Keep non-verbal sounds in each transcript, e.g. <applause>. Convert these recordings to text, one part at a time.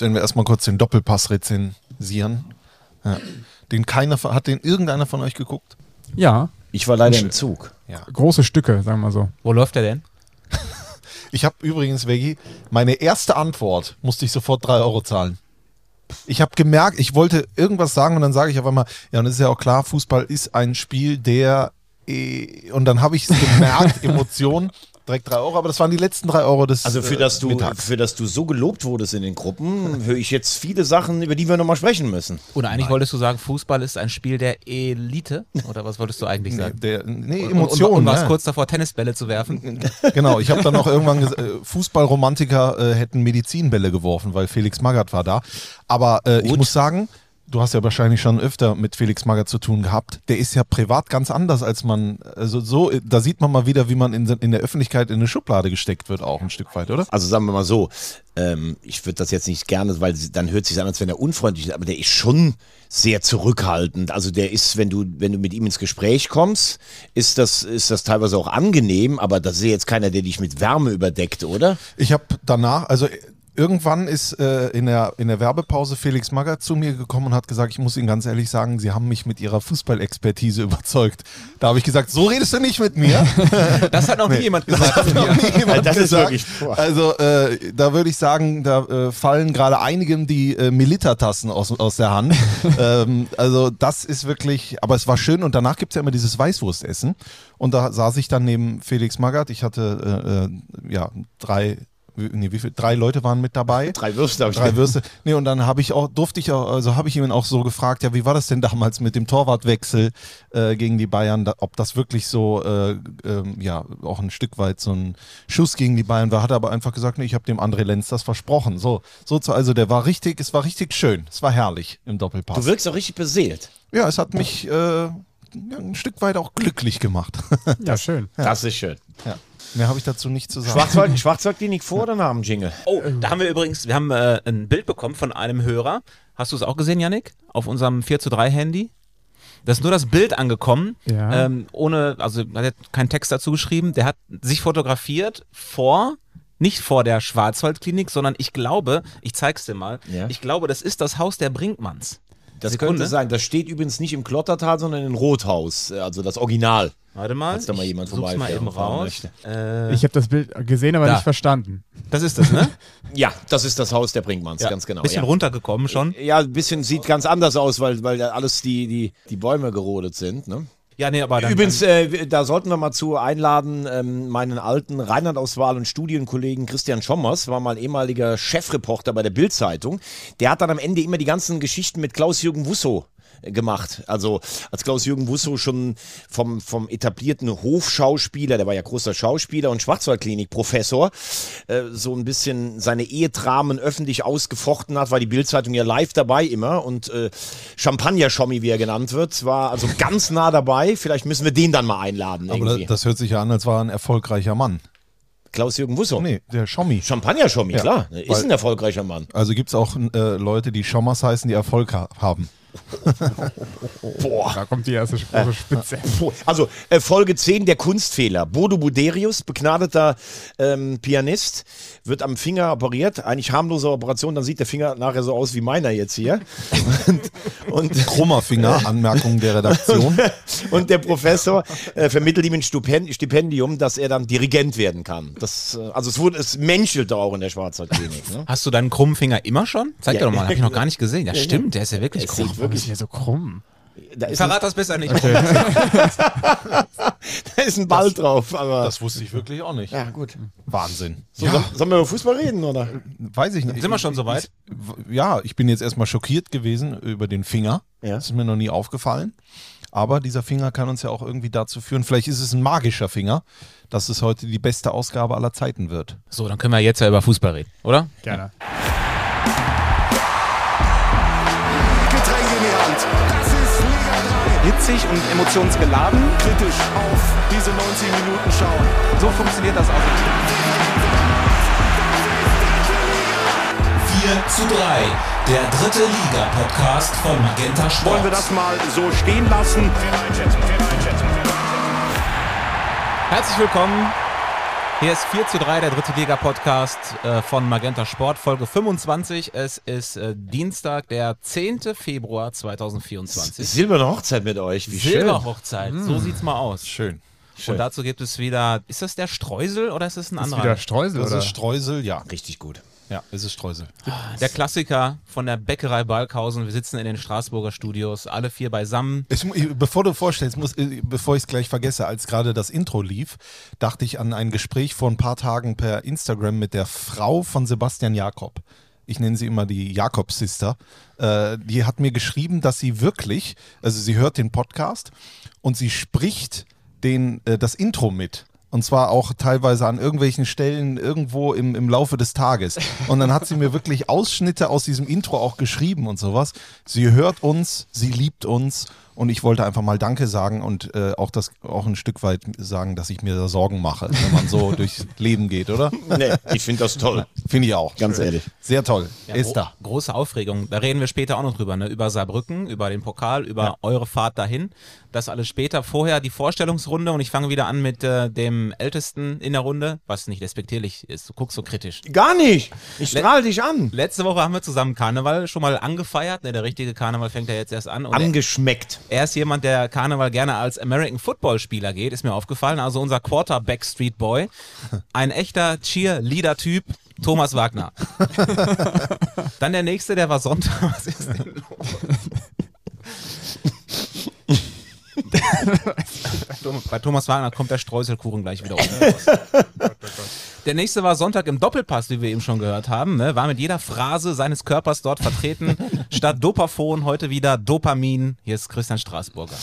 Jetzt werden wir erstmal kurz den Doppelpass rezensieren. Ja. Den keiner, von- hat den irgendeiner von euch geguckt? Ja, Ich war leider im Zug. große Stücke, sagen wir mal so. Wo läuft der denn? <laughs> Ich habe übrigens, Veggie, meine erste Antwort musste ich sofort 3 Euro zahlen. Ich habe gemerkt, ich wollte irgendwas sagen und dann sage ich auf einmal, ja, und es ist ja auch klar, Fußball ist ein Spiel, der äh, und dann habe ich es gemerkt, <laughs> Emotionen, direkt 3 Euro, aber das waren die letzten 3 Euro des Also für äh, das, du, Mittags. für das du so gelobt wurdest in den Gruppen, höre ich jetzt viele Sachen, über die wir nochmal sprechen müssen. Oder eigentlich wolltest du sagen, Fußball ist ein Spiel der Elite? Oder was wolltest du eigentlich Nee, sagen? der, nee, Und- Emotionen. Und, und warst ne? kurz davor, Tennisbälle zu werfen. <laughs> Genau, ich habe dann auch irgendwann gesagt, äh, Fußballromantiker äh, hätten Medizinbälle geworfen, weil Felix Magath war da. Aber äh, ich muss sagen, du hast ja wahrscheinlich schon öfter mit Felix Magath zu tun gehabt. Der ist ja privat ganz anders, als man, also so, da sieht man mal wieder, wie man in, in der Öffentlichkeit in eine Schublade gesteckt wird, auch ein Stück weit, oder? Also sagen wir mal so, ähm, ich würde das jetzt nicht gerne, weil dann hört sich an, als wenn er unfreundlich ist, aber der ist schon sehr zurückhaltend. Also der ist, wenn du, wenn du mit ihm ins Gespräch kommst, ist das, ist das teilweise auch angenehm, aber das ist jetzt keiner, der dich mit Wärme überdeckt, oder? Ich habe danach, also irgendwann ist äh, in, der, in der Werbepause Felix Magath zu mir gekommen und hat gesagt, ich muss Ihnen ganz ehrlich sagen, Sie haben mich mit Ihrer Fußballexpertise überzeugt. Da habe ich gesagt, so redest du nicht mit mir. <laughs> Das hat noch nie jemand gesagt. Das hat noch nie jemand Das ist gesagt. wirklich- boah. Also äh, da würde ich sagen, da äh, fallen gerade einigen die äh, Milita-Tassen aus, aus der Hand. <laughs> ähm, also das ist wirklich, aber es war schön und danach gibt es ja immer dieses Weißwurstessen und da saß ich dann neben Felix Magath. Ich hatte äh, äh, ja drei, nee, wie viel, drei Leute waren mit dabei. <laughs> Drei Würste habe ich Drei Würste. Nee, und dann habe ich auch, durfte ich auch, also habe ich ihn auch so gefragt, ja, wie war das denn damals mit dem Torwartwechsel äh, gegen die Bayern, da, ob das wirklich so, äh, ähm, ja, auch ein Stück weit so ein Schuss gegen die Bayern war, hat er aber einfach gesagt, nee, ich habe dem André Lenz das versprochen. So, so zu, also der war richtig, es war richtig schön, es war herrlich im Doppelpass. Du wirkst auch richtig beseelt. ja, es hat mich äh, ja, ein Stück weit auch glücklich gemacht. Ja, schön. Das ist schön. ja. Mehr habe ich dazu nicht zu sagen. Schwarzwald, <laughs> Schwarzwaldklinik vor oder nach dem Jingle? Oh, da haben wir übrigens, wir haben äh, ein Bild bekommen von einem Hörer. Hast du es auch gesehen, Yannick? Auf unserem 4 zu 3 Handy? Da ist nur das Bild angekommen, Ja. ähm, ohne, also hat er keinen Text dazu geschrieben. Der hat sich fotografiert vor, nicht vor der Schwarzwaldklinik, sondern ich glaube, ich zeig's dir mal, Ja. ich glaube, das ist das Haus der Brinkmanns. Das Sekunde. könnte sein. Das steht übrigens nicht im Klottertal, sondern in Rothaus. Also das Original. Warte mal, Falls da mal jemand ich such's mal eben raus. Äh, Ich habe das Bild gesehen, aber Da. nicht verstanden. das ist das, ne? <laughs> Ja, das ist das Haus der Brinkmanns, Ja. ganz genau. Bisschen ja. runtergekommen schon. Ja, ein bisschen sieht ganz anders aus, weil, weil da alles die, die, die Bäume gerodet sind. Ne? Ja, nee, aber dann, Übrigens, äh, da sollten wir mal zu einladen, ähm, meinen alten Rheinland-Auswahl- und Studienkollegen Christian Schommers, war mal ehemaliger Chefreporter bei der Bild-Zeitung. Der hat dann am Ende immer die ganzen Geschichten mit Klaus-Jürgen Wusso äh, gemacht. Also als Klaus-Jürgen Wusso schon vom, vom etablierten Hofschauspieler, der war ja großer Schauspieler und Schwarzwaldklinik-Professor, äh, so ein bisschen seine Ehedramen öffentlich ausgefochten hat, war die Bild-Zeitung ja live dabei immer und äh, Champagner-Schommi, wie er genannt wird, war also <laughs> ganz nah dabei. Vielleicht müssen wir den dann mal einladen. aber das, das hört sich ja an, als war er ein erfolgreicher Mann. Klaus-Jürgen Wusso. Nee, der Schommi. Champagner-Schommi, Ja, klar. Ist ein erfolgreicher Mann. Also gibt es auch äh, Leute, die Schommers heißen, die Erfolg ha haben. Boah. <laughs> Da kommt die erste Spruch spitze. Puh. Also äh, Folge 10, der Kunstfehler. Bodo Buderius, begnadeter ähm, Pianist, wird am Finger operiert. Eigentlich harmlose Operation, dann sieht der Finger nachher so aus wie meiner jetzt hier. <laughs> Und, und, Krummer Finger, Anmerkung der Redaktion. <laughs> und der Professor äh, vermittelt ihm ein Stipend Stipendium, dass er dann Dirigent werden kann. Das, äh, also es wurde, es menschelte auch in der Schwarzwaldklinik. Ne? Hast du deinen krummen Finger immer schon? Zeig Ja. dir doch mal, hab ich noch gar nicht gesehen. Ja, stimmt, der ist ja wirklich krumm. Wirklich, ist der so krumm? da ist, ein, Verrat das besser nicht. <laughs> da ist ein Ball drauf. Aber Das wusste ich wirklich auch nicht. ja, gut. Wahnsinn. So, soll- Sollen wir über Fußball reden, oder? Weiß ich nicht. Sind wir schon so weit? Ich, ja, ich bin jetzt erstmal schockiert gewesen über den Finger. Ja. Das ist mir noch nie aufgefallen. Aber dieser Finger kann uns ja auch irgendwie dazu führen, vielleicht ist es ein magischer Finger, dass es heute die beste Ausgabe aller Zeiten wird. So, dann können wir jetzt ja über Fußball reden, oder? Gerne. Getränke Das ist Liga 3. hitzig und emotionsgeladen. Kritisch auf diese 90 Minuten schauen. So funktioniert das also. 4 zu 3, der dritte Liga-Podcast von Magenta Sport. Wollen wir das mal so stehen lassen? Herzlich willkommen Hier ist 4 zu 3, der dritte Liga-Podcast äh, von Magenta Sport, Folge 25. Es ist äh, Dienstag, der 10. Februar 2024. Silberne Hochzeit mit euch, wie schön. Silberhochzeit, so sieht's mal aus. Schön. Und dazu gibt es wieder, ist das der Streusel oder ist es ein Ist anderer? wieder Streusel, Das oder? ist Streusel, ja. Richtig gut. Ja, es ist Streusel. Der Klassiker von der Bäckerei Balkhausen. Wir sitzen in den Straßburger Studios, alle vier beisammen. Ich, bevor du vorstellst, muss, äh, bevor ich es gleich vergesse, als gerade das Intro lief, dachte ich an ein Gespräch vor ein paar Tagen per Instagram mit der Frau von Sebastian Jakob. Ich nenne sie immer die Jakob-Sister. Äh, die hat mir geschrieben, dass sie wirklich, also sie hört den Podcast und sie spricht den, äh, das Intro mit. Und zwar auch teilweise an irgendwelchen Stellen irgendwo im, im Laufe des Tages. Und dann hat sie mir wirklich Ausschnitte aus diesem Intro auch geschrieben und sowas. Sie hört uns, sie liebt uns. Und ich wollte einfach mal Danke sagen und äh, auch das auch ein Stück weit sagen, dass ich mir da Sorgen mache, wenn man so <laughs> durchs Leben geht, oder? Nee, ich finde das toll. Finde ich auch. Ganz ehrlich. Sehr toll. Ja, ist da. Große Aufregung. Da reden wir später auch noch drüber, ne? Über Saarbrücken, über den Pokal, über eure Fahrt dahin. Das alles später. Vorher die Vorstellungsrunde und ich fange wieder an mit äh, dem Ältesten in der Runde, was nicht respektierlich ist. Du guckst so kritisch. Gar nicht. Ich strahl dich an. Letzte Woche haben wir zusammen Karneval schon mal angefeiert. Ne, der richtige Karneval fängt ja jetzt erst an. Und Angeschmeckt. Er ist jemand, der Karneval gerne als American Football Spieler geht, ist mir aufgefallen. Also unser Quarterback Street Boy. Ein echter Cheerleader-Typ. Thomas Wagner. <laughs> Dann der nächste, der war Sonntag. <laughs> Was ist denn los? <laughs> Bei Thomas Wagner kommt der Streuselkuchen gleich wieder raus. Der nächste war Sonntag im Doppelpass, wie wir eben schon gehört haben. Ne? War mit jeder Phrase seines Körpers dort vertreten. <laughs> Statt Dopaphon heute wieder Dopamin. Hier ist Christian Straßburger.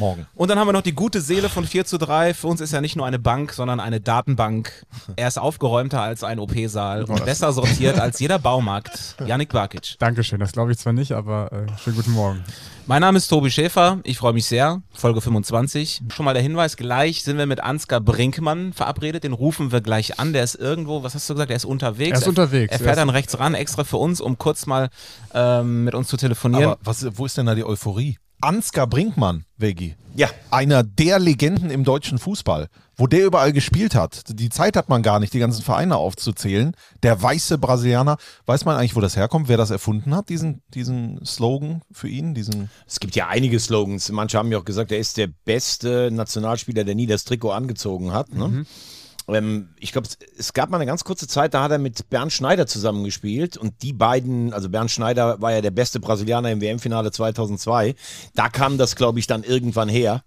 Morgen. Und dann haben wir noch die gute Seele von 4 zu 3. Für uns ist er nicht nur eine Bank, sondern eine Datenbank. Er ist aufgeräumter als ein OP-Saal und besser sortiert als jeder Baumarkt. Yannick Barkic. Dankeschön, das glaube ich zwar nicht, aber äh, schönen guten Morgen. Mein Name ist Tobi Schäfer. Ich freue mich sehr. Folge 25. Schon mal der Hinweis, gleich sind wir mit Ansgar Brinkmann verabredet. Den rufen wir gleich an. Der ist irgendwo, was hast du gesagt? Er ist unterwegs. Er ist unterwegs. Er Er fährt ist- dann rechts ran, extra für uns, um kurz mal ähm, mit uns zu telefonieren. Aber was, wo ist denn da die Euphorie? Ansgar Brinkmann, Veggie. Ja. Einer der Legenden im deutschen Fußball. Wo der überall gespielt hat. Die Zeit hat man gar nicht, die ganzen Vereine aufzuzählen. Der weiße Brasilianer. Weiß man eigentlich, wo das herkommt? Wer das erfunden hat, diesen, diesen Slogan für ihn? Diesen Es gibt ja einige Slogans. Manche haben ja auch gesagt, er ist der beste Nationalspieler, der nie das Trikot angezogen hat. Ne? Ähm, ich glaube, es- gab mal eine ganz kurze Zeit, da hat er mit Bernd Schneider zusammengespielt und die beiden, also Bernd Schneider war ja der beste Brasilianer im WM-Finale 2002. Da kam das, glaube ich, dann irgendwann her.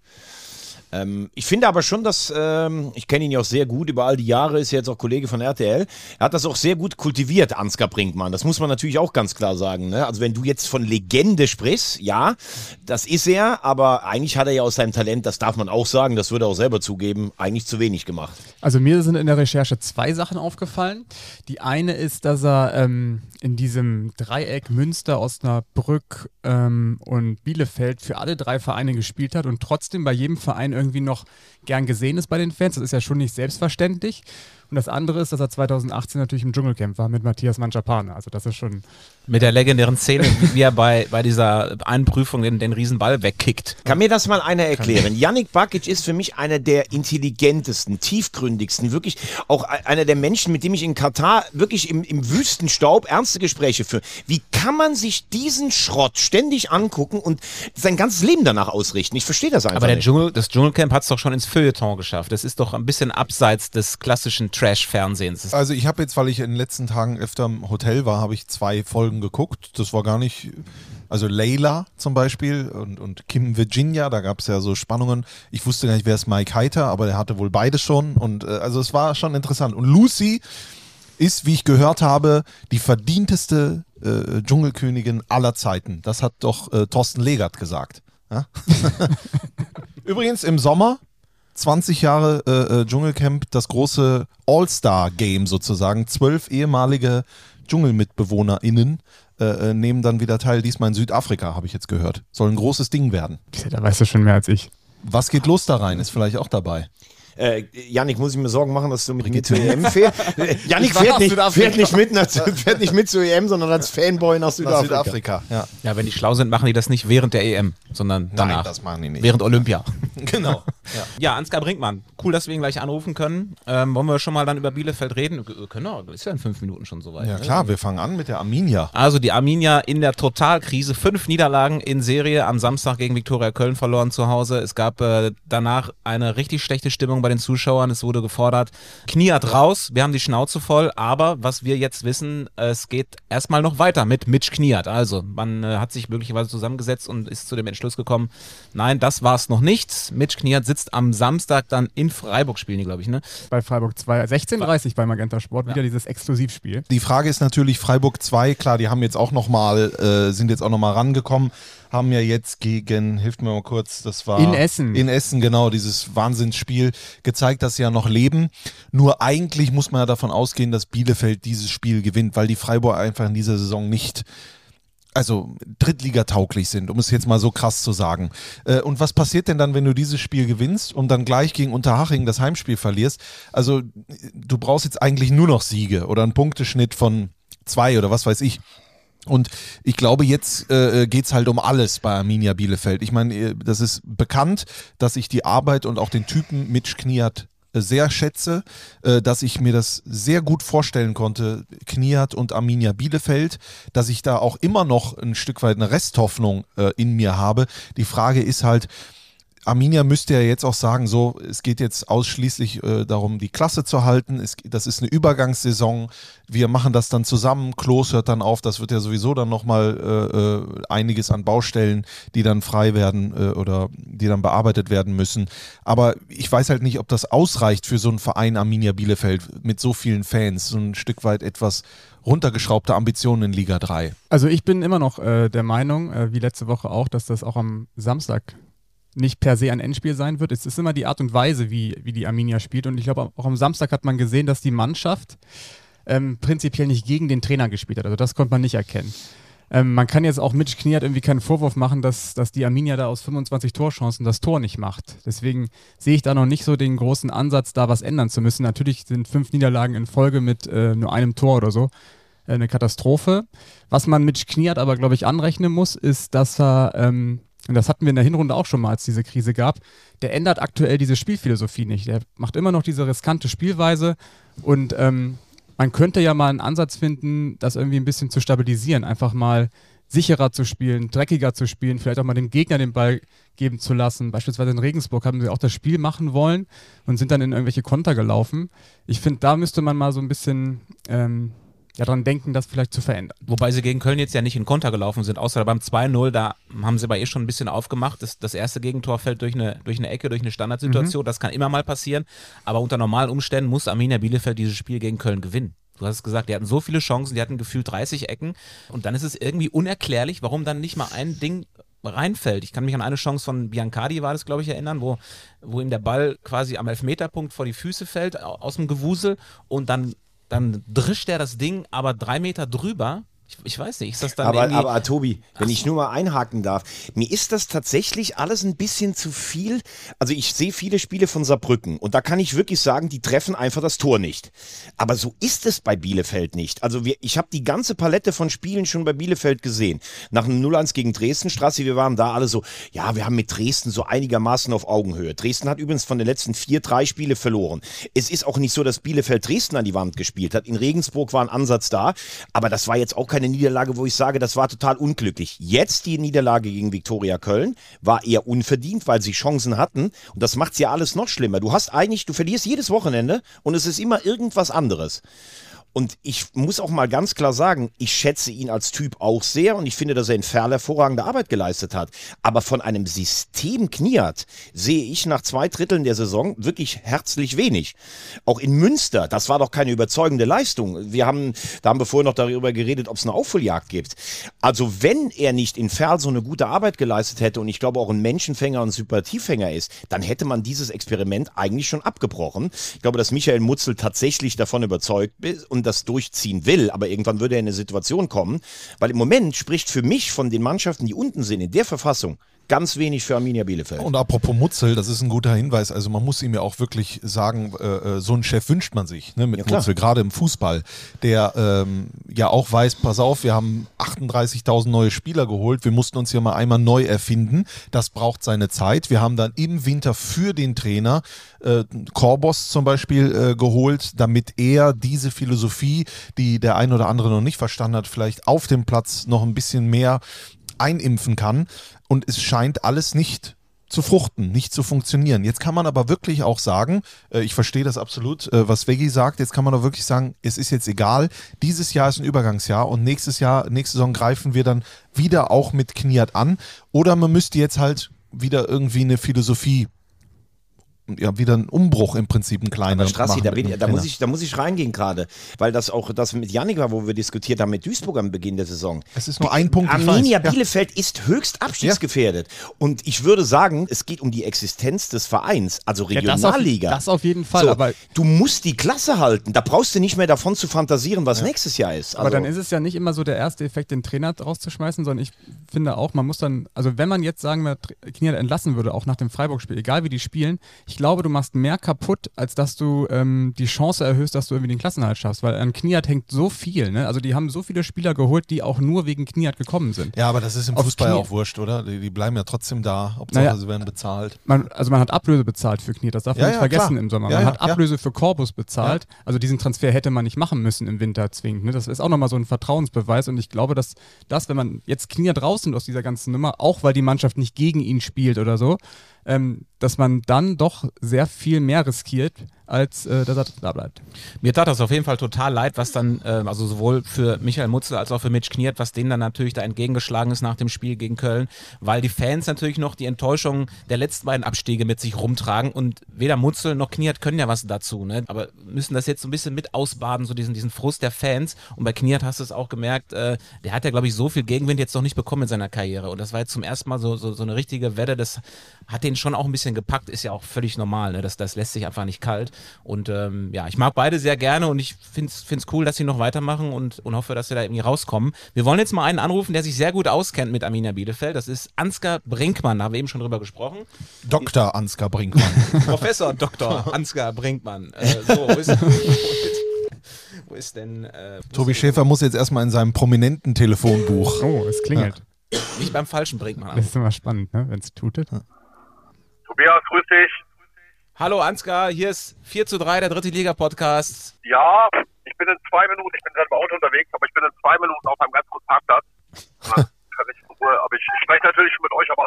Ähm, ich finde aber schon, dass, ähm, ich kenne ihn ja auch sehr gut, über all die Jahre ist er jetzt auch Kollege von RTL. Er hat das auch sehr gut kultiviert, Ansgar Brinkmann. Das muss man natürlich auch ganz klar sagen. Ne? Also wenn du jetzt von Legende sprichst, ja, das ist er, aber eigentlich hat er ja aus seinem Talent, das darf man auch sagen, das würde er auch selber zugeben, eigentlich zu wenig gemacht. Also mir sind in der Recherche zwei Sachen aufgefallen. Die eine ist, dass er ähm, in diesem Dreieck Münster, Osnabrück ähm, und Bielefeld für alle drei Vereine gespielt hat und trotzdem bei jedem Verein irgendwie noch gern gesehen ist bei den Fans. Das ist ja schon nicht selbstverständlich. Und das andere ist, dass er 2018 natürlich im Dschungelcamp war mit Matthias Manjapane. Also das ist schon Mit der legendären Szene, wie er bei, bei dieser einen Prüfung den, den Riesenball wegkickt. Kann mir das mal einer erklären? Yannick Bakic ist für mich einer der intelligentesten, tiefgründigsten, wirklich auch e- einer der Menschen, mit dem ich in Katar wirklich im, im Wüstenstaub ernste Gespräche führe. Wie kann man sich diesen Schrott ständig angucken und sein ganzes Leben danach ausrichten? Ich verstehe das einfach Aber der nicht. Dschungel, das Dschungelcamp hat es doch schon ins Feuilleton geschafft. Das ist doch ein bisschen abseits des klassischen Trash-Fernsehens. Also ich habe jetzt, weil ich in den letzten Tagen öfter im Hotel war, habe ich zwei Folgen geguckt. Das war gar nicht, also Layla zum Beispiel und, und Kim Virginia, da gab es ja so Spannungen. Ich wusste gar nicht, wer ist Mike Heiter, aber der hatte wohl beide schon. Und äh, also es war schon interessant. Und Lucy ist, wie ich gehört habe, die verdienteste äh, Dschungelkönigin aller Zeiten. Das hat doch äh, Thorsten Legert gesagt. Ja? <laughs> Übrigens im Sommer 20 Jahre äh, äh, Dschungelcamp, das große All-Star-Game sozusagen. Zwölf ehemalige DschungelmitbewohnerInnen äh, äh, nehmen dann wieder teil, diesmal in Südafrika, habe ich jetzt gehört. Soll ein großes Ding werden. Da weißt du schon mehr als ich. Was geht los da rein? Ist vielleicht auch dabei. Äh, Yannick, muss ich mir Sorgen machen, dass du mit mir zur EM fährst? Äh, war fährt nicht, Südafrika. fährt, nicht mit nach, <laughs> fährt nicht mit zur EM, sondern als Fanboy nach Nach Südafrika. Südafrika, ja. ja, wenn die schlau sind, machen die das nicht während der EM, sondern danach. das machen die nicht. Während Olympia. <laughs> Genau. <laughs> Ja, Ansgar Brinkmann. Cool, dass wir ihn gleich anrufen können. Ähm, wollen wir schon mal dann über Bielefeld reden? Können wir, ist ja in fünf Minuten schon soweit. Ja ne? klar, wir fangen an mit der Arminia. Also die Arminia in der Totalkrise. Fünf Niederlagen in Serie. Am Samstag gegen Viktoria Köln verloren zu Hause. Es gab äh, danach eine richtig schlechte Stimmung bei den Zuschauern. Es wurde gefordert, Kniat raus. Wir haben die Schnauze voll. Aber was wir jetzt wissen, es geht erstmal noch weiter mit Mitch Kniat. Also man äh, hat sich möglicherweise zusammengesetzt und ist zu dem Entschluss gekommen, nein, das war's noch nicht. Mitch Kniat sitzt am Samstag dann in Freiburg, spielen die, glaube ich, ne? Bei Freiburg 2, 16.30 bei Magenta Sport, wieder dieses Exklusivspiel. Die Frage ist natürlich Freiburg 2, klar, die haben jetzt auch noch mal, äh, sind jetzt auch noch mal rangekommen, haben ja jetzt gegen, hilft mir mal kurz, das war In Essen. In Essen, genau, dieses Wahnsinnsspiel gezeigt, dass sie ja noch leben. Nur eigentlich muss man ja davon ausgehen, dass Bielefeld dieses Spiel gewinnt, weil die Freiburg einfach in dieser Saison nicht also Drittligatauglich sind, um es jetzt mal so krass zu sagen. Äh, und was passiert denn dann, wenn du dieses Spiel gewinnst und dann gleich gegen Unterhaching das Heimspiel verlierst? Also du brauchst jetzt eigentlich nur noch Siege oder einen Punkteschnitt von zwei oder was weiß ich. Und ich glaube, jetzt äh, geht es halt um alles bei Arminia Bielefeld. Ich meine, äh, das ist bekannt, dass ich die Arbeit und auch den Typen Mitch Kniat äh, sehr schätze, äh, dass ich mir das sehr gut vorstellen konnte, Kniat und Arminia Bielefeld, dass ich da auch immer noch ein Stück weit eine Resthoffnung äh, in mir habe. Die Frage ist halt, Arminia müsste ja jetzt auch sagen, so, es geht jetzt ausschließlich äh, darum, die Klasse zu halten. Es, das ist eine Übergangssaison. Wir machen das dann zusammen. Klos hört dann auf. Das wird ja sowieso dann nochmal äh, äh, einiges an Baustellen, die dann frei werden äh, oder die dann bearbeitet werden müssen. Aber ich weiß halt nicht, ob das ausreicht für so einen Verein Arminia Bielefeld mit so vielen Fans. So ein Stück weit etwas runtergeschraubte Ambitionen in Liga 3. Also ich bin immer noch äh, der Meinung, äh, wie letzte Woche auch, dass das auch am Samstag nicht per se ein Endspiel sein wird. Es ist immer die Art und Weise, wie, wie die Arminia spielt. Und ich glaube, auch am Samstag hat man gesehen, dass die Mannschaft ähm, prinzipiell nicht gegen den Trainer gespielt hat. Also das konnte man nicht erkennen. Ähm, man kann jetzt auch Mitch Kniat irgendwie keinen Vorwurf machen, dass, dass die Arminia da aus 25 Torchancen das Tor nicht macht. Deswegen sehe ich da noch nicht so den großen Ansatz, da was ändern zu müssen. Natürlich sind fünf Niederlagen in Folge mit äh, nur einem Tor oder so äh, eine Katastrophe. Was man Mitch Kniat aber, glaube ich, anrechnen muss, ist, dass er ähm, und das hatten wir in der Hinrunde auch schon mal, als diese Krise gab, der ändert aktuell diese Spielphilosophie nicht. Der macht immer noch diese riskante Spielweise und ähm, man könnte ja mal einen Ansatz finden, das irgendwie ein bisschen zu stabilisieren, einfach mal sicherer zu spielen, dreckiger zu spielen, vielleicht auch mal dem Gegner den Ball geben zu lassen. Beispielsweise in Regensburg haben sie auch das Spiel machen wollen und sind dann in irgendwelche Konter gelaufen. Ich finde, da müsste man mal so ein bisschen ähm, ja, dran denken, das vielleicht zu verändern. Wobei sie gegen Köln jetzt ja nicht in Konter gelaufen sind, außer beim 2-0, da haben sie aber eh schon ein bisschen aufgemacht. Das, das erste Gegentor fällt durch eine, durch eine Ecke, durch eine Standardsituation. Das kann immer mal passieren. Aber unter normalen Umständen muss Arminia Bielefeld dieses Spiel gegen Köln gewinnen. Du hast es gesagt, die hatten so viele Chancen, die hatten gefühlt 30 Ecken. Und dann ist es irgendwie unerklärlich, warum dann nicht mal ein Ding reinfällt. Ich kann mich an eine Chance von Biancardi, war das, glaube ich, erinnern, wo, wo ihm der Ball quasi am Elfmeterpunkt vor die Füße fällt, au- aus dem Gewusel und dann, dann drischt er das Ding aber drei Meter drüber. Ich, ich weiß nicht, ist das dann Aber, aber Tobi, wenn ich nur mal einhaken darf, mir ist das tatsächlich alles ein bisschen zu viel. Also ich sehe viele Spiele von Saarbrücken und da kann ich wirklich sagen, die treffen einfach das Tor nicht. Aber so ist es bei Bielefeld nicht. Also wir, ich habe die ganze Palette von Spielen schon bei Bielefeld gesehen. Nach einem 0-1 gegen Dresden, Straße, wir waren da alle so, ja, wir haben mit Dresden so einigermaßen auf Augenhöhe. Dresden hat übrigens von den letzten vier, drei Spiele verloren. Es ist auch nicht so, dass Bielefeld Dresden an die Wand gespielt hat. In Regensburg war ein Ansatz da, aber das war jetzt auch keine Niederlage, wo ich sage, das war total unglücklich. Jetzt die Niederlage gegen Viktoria Köln war eher unverdient, weil sie Chancen hatten und das macht's ja alles noch schlimmer. Du hast eigentlich, du verlierst jedes Wochenende und es ist immer irgendwas anderes. Und ich muss auch mal ganz klar sagen, ich schätze ihn als Typ auch sehr und ich finde, dass er in Ferl hervorragende Arbeit geleistet hat. Aber von einem System Kniat sehe ich nach zwei Dritteln der Saison wirklich herzlich wenig. Auch in Münster, das war doch keine überzeugende Leistung. Wir haben, da haben wir vorher noch darüber geredet, ob es eine Aufholjagd gibt. Also wenn er nicht in Ferl so eine gute Arbeit geleistet hätte und ich glaube auch ein Menschenfänger und Sympathiefänger ist, dann hätte man dieses Experiment eigentlich schon abgebrochen. Ich glaube, dass Michael Mutzel tatsächlich davon überzeugt ist und das durchziehen will, aber irgendwann würde er in eine Situation kommen, weil im Moment spricht für mich von den Mannschaften, die unten sind, in der Verfassung, ganz wenig für Arminia Bielefeld. Und apropos Mutzel, das ist ein guter Hinweis. Also man muss ihm ja auch wirklich sagen, äh, äh, so einen Chef wünscht man sich ne, mit Ja. Mutzel, gerade im Fußball, der ähm, ja auch weiß, pass auf, wir haben 38.000 neue Spieler geholt, wir mussten uns hier mal einmal neu erfinden. Das braucht seine Zeit. Wir haben dann im Winter für den Trainer äh, Korbos zum Beispiel äh, geholt, damit er diese Philosophie, die der ein oder andere noch nicht verstanden hat, vielleicht auf dem Platz noch ein bisschen mehr einimpfen kann. Und es scheint alles nicht zu fruchten, nicht zu funktionieren. Jetzt kann man aber wirklich auch sagen, äh, ich verstehe das absolut, äh, was Veggie sagt, jetzt kann man auch wirklich sagen, es ist jetzt egal, dieses Jahr ist ein Übergangsjahr und nächstes Jahr, nächste Saison greifen wir dann wieder auch mit Kniat an. Oder man müsste jetzt halt wieder irgendwie eine Philosophie, ja, wieder einen Umbruch im Prinzip, einen kleinen. Aber Strassi, da, bin, da, muss ich, da muss ich reingehen gerade, weil das auch das mit Janik war, wo wir diskutiert haben mit Duisburg am Beginn der Saison. Es ist nur ein Punkt, Arminia weiß. Ja. Bielefeld ist höchst abstiegsgefährdet. Und ich würde sagen, es geht um die Existenz des Vereins, also Ja, das, auf, Regionalliga. das auf jeden Fall, So, aber, du musst die Klasse halten. Da brauchst du nicht mehr davon zu fantasieren, was nächstes Jahr ist. aber Also, dann ist es ja nicht immer so der erste Effekt, den Trainer rauszuschmeißen, sondern ich finde auch, man muss dann, also wenn man jetzt sagen wir, Kniat entlassen würde, auch nach dem Freiburg-Spiel, egal wie die spielen, ich glaube, du machst mehr kaputt, als dass du ähm, die Chance erhöhst, dass du irgendwie den Klassenhalt schaffst, weil an Kniat hängt so viel, ne? Also die haben so viele Spieler geholt, die auch nur wegen Kniat gekommen sind. Ja, aber das ist im Auf Fußball Knie- auch wurscht, oder? Die, die bleiben ja trotzdem da, Hauptsache Naja. sie werden bezahlt. Man, also man hat Ablöse bezahlt für Knie, das darf man Ja, nicht ja, vergessen klar. im Sommer. Man ja, hat. Ablöse für Corbus bezahlt. Also diesen Transfer hätte man nicht machen müssen im Winter zwingend. Ne? Das ist auch nochmal so ein Vertrauensbeweis und ich glaube, dass das, wenn man jetzt Knie draußen aus dieser ganzen Nummer, auch weil die Mannschaft nicht gegen ihn spielt oder so, ähm, dass man dann doch sehr viel mehr riskiert, als äh, dass er da bleibt. Mir tat das auf jeden Fall total leid, was dann, ähm, also sowohl für Michael Mutzel als auch für Mitch Kniert, was denen dann natürlich da entgegengeschlagen ist nach dem Spiel gegen Köln, weil die Fans natürlich noch die Enttäuschung der letzten beiden Abstiege mit sich rumtragen und weder Mutzel noch Kniert können ja was dazu, ne? aber müssen das jetzt so ein bisschen mit ausbaden, so diesen, diesen Frust der Fans und bei Kniert hast du es auch gemerkt, äh, der hat ja glaube ich so viel Gegenwind jetzt noch nicht bekommen in seiner Karriere und das war jetzt zum ersten Mal so, so, so eine richtige Wette, das hat den schon auch ein bisschen gepackt, ist ja auch völlig normal, ne? das, das lässt sich einfach nicht kalt und ähm, ja, ich mag beide sehr gerne und ich finde es cool, dass sie noch weitermachen und, und hoffe, dass sie da irgendwie rauskommen. Wir wollen jetzt mal einen anrufen, der sich sehr gut auskennt mit Arminia Bielefeld. Das ist Ansgar Brinkmann, da haben wir eben schon drüber gesprochen. Dr. Ansgar Brinkmann. <laughs> Professor Dr. Ansgar Brinkmann. Äh, so, wo ist, <laughs> wo ist, wo ist denn... Äh, wo Tobi ist- Schäfer muss jetzt erstmal in seinem prominenten Telefonbuch. Oh, es klingelt. Nicht beim falschen Brinkmann. Das ist immer spannend, ne? wenn es tutet. Tobias, grüß dich. Hallo Ansgar, hier ist 4 zu 3, der dritte Liga-Podcast. Ja, ich bin in zwei Minuten, ich bin gerade im Auto unterwegs, aber ich bin in zwei Minuten auf einem ganz guten Parkplatz. <laughs> Kann ich in Ruhe, aber ich, ich spreche natürlich mit euch, aber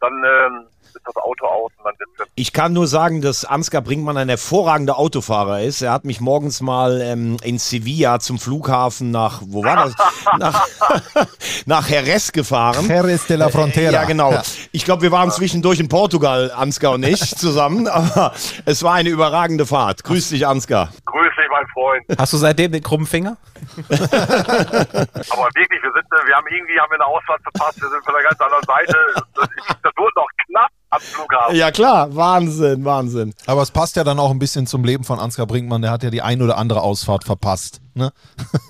dann ähm, ist das Auto aus und dann sitzt Ich kann nur sagen, dass Ansgar Brinkmann ein hervorragender Autofahrer ist. Er hat mich morgens mal ähm, in Sevilla zum Flughafen nach, wo war das? <laughs> nach, <laughs> nach Jerez gefahren. Jerez de la Frontera. Ja, genau. Ja. Ich glaube, wir waren zwischendurch in Portugal, Ansgar und ich, <laughs> zusammen. Aber es war eine überragende Fahrt. Grüß dich, Ansgar. Grüß dich, mein Freund. Hast du seitdem den krummen Finger? Aber wirklich, wir sind, wir haben irgendwie haben wir eine Ausfahrt verpasst, wir sind von der ganz anderen Seite. Das wurde noch knapp am Flughafen. Ja, klar. Wahnsinn, Wahnsinn. Aber es passt ja dann auch ein bisschen zum Leben von Ansgar Brinkmann. Der hat ja die ein oder andere Ausfahrt verpasst. Ne?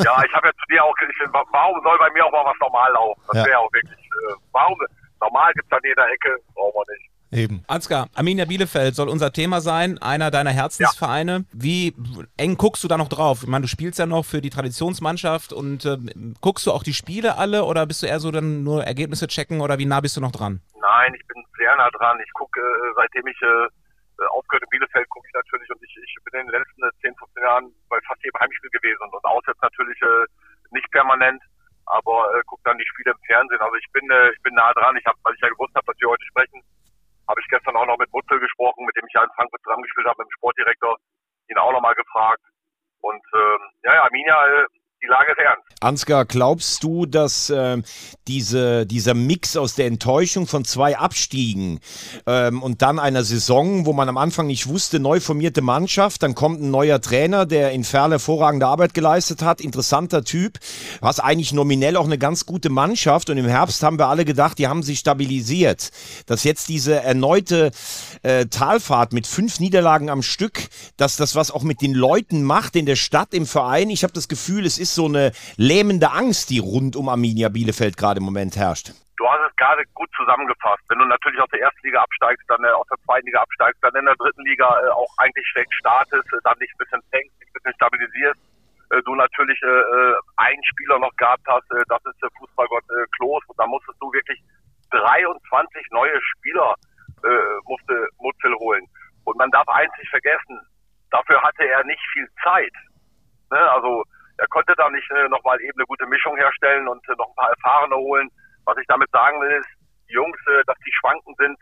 Ja, ich habe ja zu dir auch, ich, warum soll bei mir auch mal was normal laufen? Das Ja. wäre auch wirklich, äh, warum, normal gibt's an jeder Ecke, brauchen wir nicht. Eben. Ansgar, Arminia Bielefeld soll unser Thema sein, einer deiner Herzensvereine. Wie eng guckst du da noch drauf? Ich meine, du spielst ja noch für die Traditionsmannschaft und ähm, guckst du auch die Spiele alle oder bist du eher so dann nur Ergebnisse checken oder wie nah bist du noch dran? Nein, ich bin sehr nah dran. Ich gucke, äh, seitdem ich äh, aufgehört in Bielefeld, gucke ich natürlich und ich, ich bin in den letzten äh, 10, 15 Jahren bei fast jedem Heimspiel gewesen und, und auswärts natürlich äh, nicht permanent, aber äh, gucke dann die Spiele im Fernsehen. Also ich bin, äh, ich bin nah dran. Ich habe, weil ich ja gewusst habe, dass wir heute sprechen, habe ich gestern auch noch mit Mutzel gesprochen, mit dem ich ja in Frankfurt zusammengespielt habe, mit dem Sportdirektor, ihn auch nochmal gefragt. Und ähm, ja, ja, Arminia, äh, die Lage ist ernst. Ansgar, glaubst du, dass ähm, diese, dieser Mix aus der Enttäuschung von zwei Abstiegen ähm, und dann einer Saison, wo man am Anfang nicht wusste, neu formierte Mannschaft, dann kommt ein neuer Trainer, der in Ferl hervorragende Arbeit geleistet hat, interessanter Typ, hast eigentlich nominell auch eine ganz gute Mannschaft und im Herbst haben wir alle gedacht, die haben sich stabilisiert. Dass jetzt diese erneute äh, Talfahrt mit fünf Niederlagen am Stück, dass das was auch mit den Leuten macht in der Stadt, im Verein. Ich habe das Gefühl, es ist so eine lähmende Angst, die rund um Arminia Bielefeld gerade im Moment herrscht. du hast es gerade gut zusammengefasst. Wenn du natürlich aus der ersten Liga absteigst, dann äh, aus der zweiten Liga absteigst, dann in der dritten Liga äh, auch eigentlich schlecht startest, äh, dann dich ein bisschen fängst, dich ein bisschen stabilisierst, du natürlich einen Spieler noch gehabt hast, das ist der Fußballgott Klos, und da musstest du wirklich 23 neue Spieler musste Mutzel holen. Und man darf eins nicht vergessen, dafür hatte er nicht viel Zeit. Ne? Also er konnte da nicht äh, nochmal eben eine gute Mischung herstellen und äh, noch ein paar Erfahrene holen. Was ich damit sagen will, ist, die Jungs, äh, dass die schwanken sind,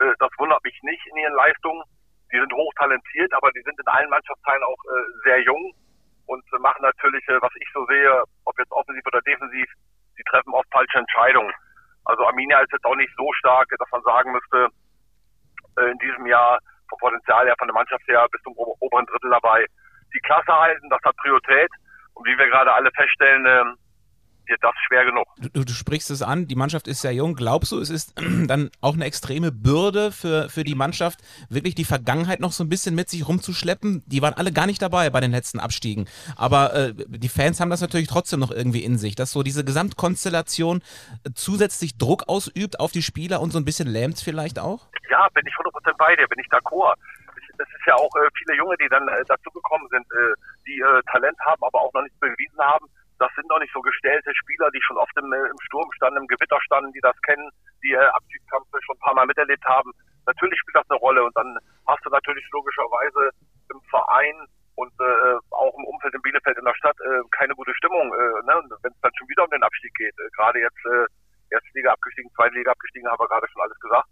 äh, das wundert mich nicht in ihren Leistungen. Die sind hochtalentiert, aber die sind in allen Mannschaftsteilen auch äh, sehr jung und äh, machen natürlich, äh, was ich so sehe, ob jetzt offensiv oder defensiv, die treffen oft falsche Entscheidungen. Also Arminia ist jetzt auch nicht so stark, dass man sagen müsste, äh, in diesem Jahr vom Potenzial her, von der Mannschaft her bis zum ober- oberen Drittel dabei. Die Klasse halten, das hat Priorität. Und wie wir gerade alle feststellen, ähm, wird das schwer genug. Du, du, sprichst es an, die Mannschaft ist sehr jung. Glaubst du, es ist <clears throat> dann auch eine extreme Bürde für, für die Mannschaft, wirklich die Vergangenheit noch so ein bisschen mit sich rumzuschleppen? Die waren alle gar nicht dabei bei den letzten Abstiegen. Aber äh, die Fans haben das natürlich trotzdem noch irgendwie in sich, dass so diese Gesamtkonstellation äh, zusätzlich Druck ausübt auf die Spieler und so ein bisschen lähmt vielleicht auch? Ja, bin ich 100% bei dir, bin ich d'accord. Das ist ja auch äh, viele Junge, die dann äh, dazugekommen sind, äh, die äh, Talent haben, aber auch noch nicht bewiesen haben. Das sind noch nicht so gestellte Spieler, die schon oft im, äh, im Sturm standen, im Gewitter standen, die das kennen, die äh, Abstiegskampf schon ein paar Mal miterlebt haben. Natürlich spielt das eine Rolle und dann hast du natürlich logischerweise im Verein und äh, auch im Umfeld in Bielefeld in der Stadt äh, keine gute Stimmung, äh, ne? wenn es dann schon wieder um den Abstieg geht. Äh, gerade jetzt äh, erste Liga abgestiegen, zweite Liga abgestiegen, haben wir gerade schon alles gesagt.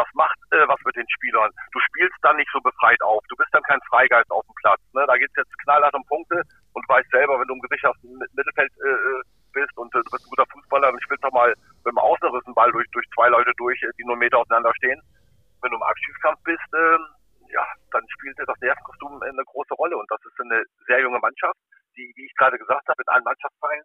Das macht äh, was mit den Spielern. Du spielst dann nicht so befreit auf. Du bist dann kein Freigeist auf dem Platz. Ne? Da geht's jetzt knallhart um Punkte und weißt selber, wenn du im gesicherten Mi- Mittelfeld äh, äh, bist und äh, du bist ein guter Fußballer, dann spielst du mal mit dem Außenrissen Ball durch, durch zwei Leute durch, äh, die nur einen Meter auseinander stehen. Wenn du im Abstiegskampf bist, ähm, ja, dann spielt das Nervenkostüm eine große Rolle und das ist eine sehr junge Mannschaft, die, wie ich gerade gesagt habe, in allen Mannschaftsteilen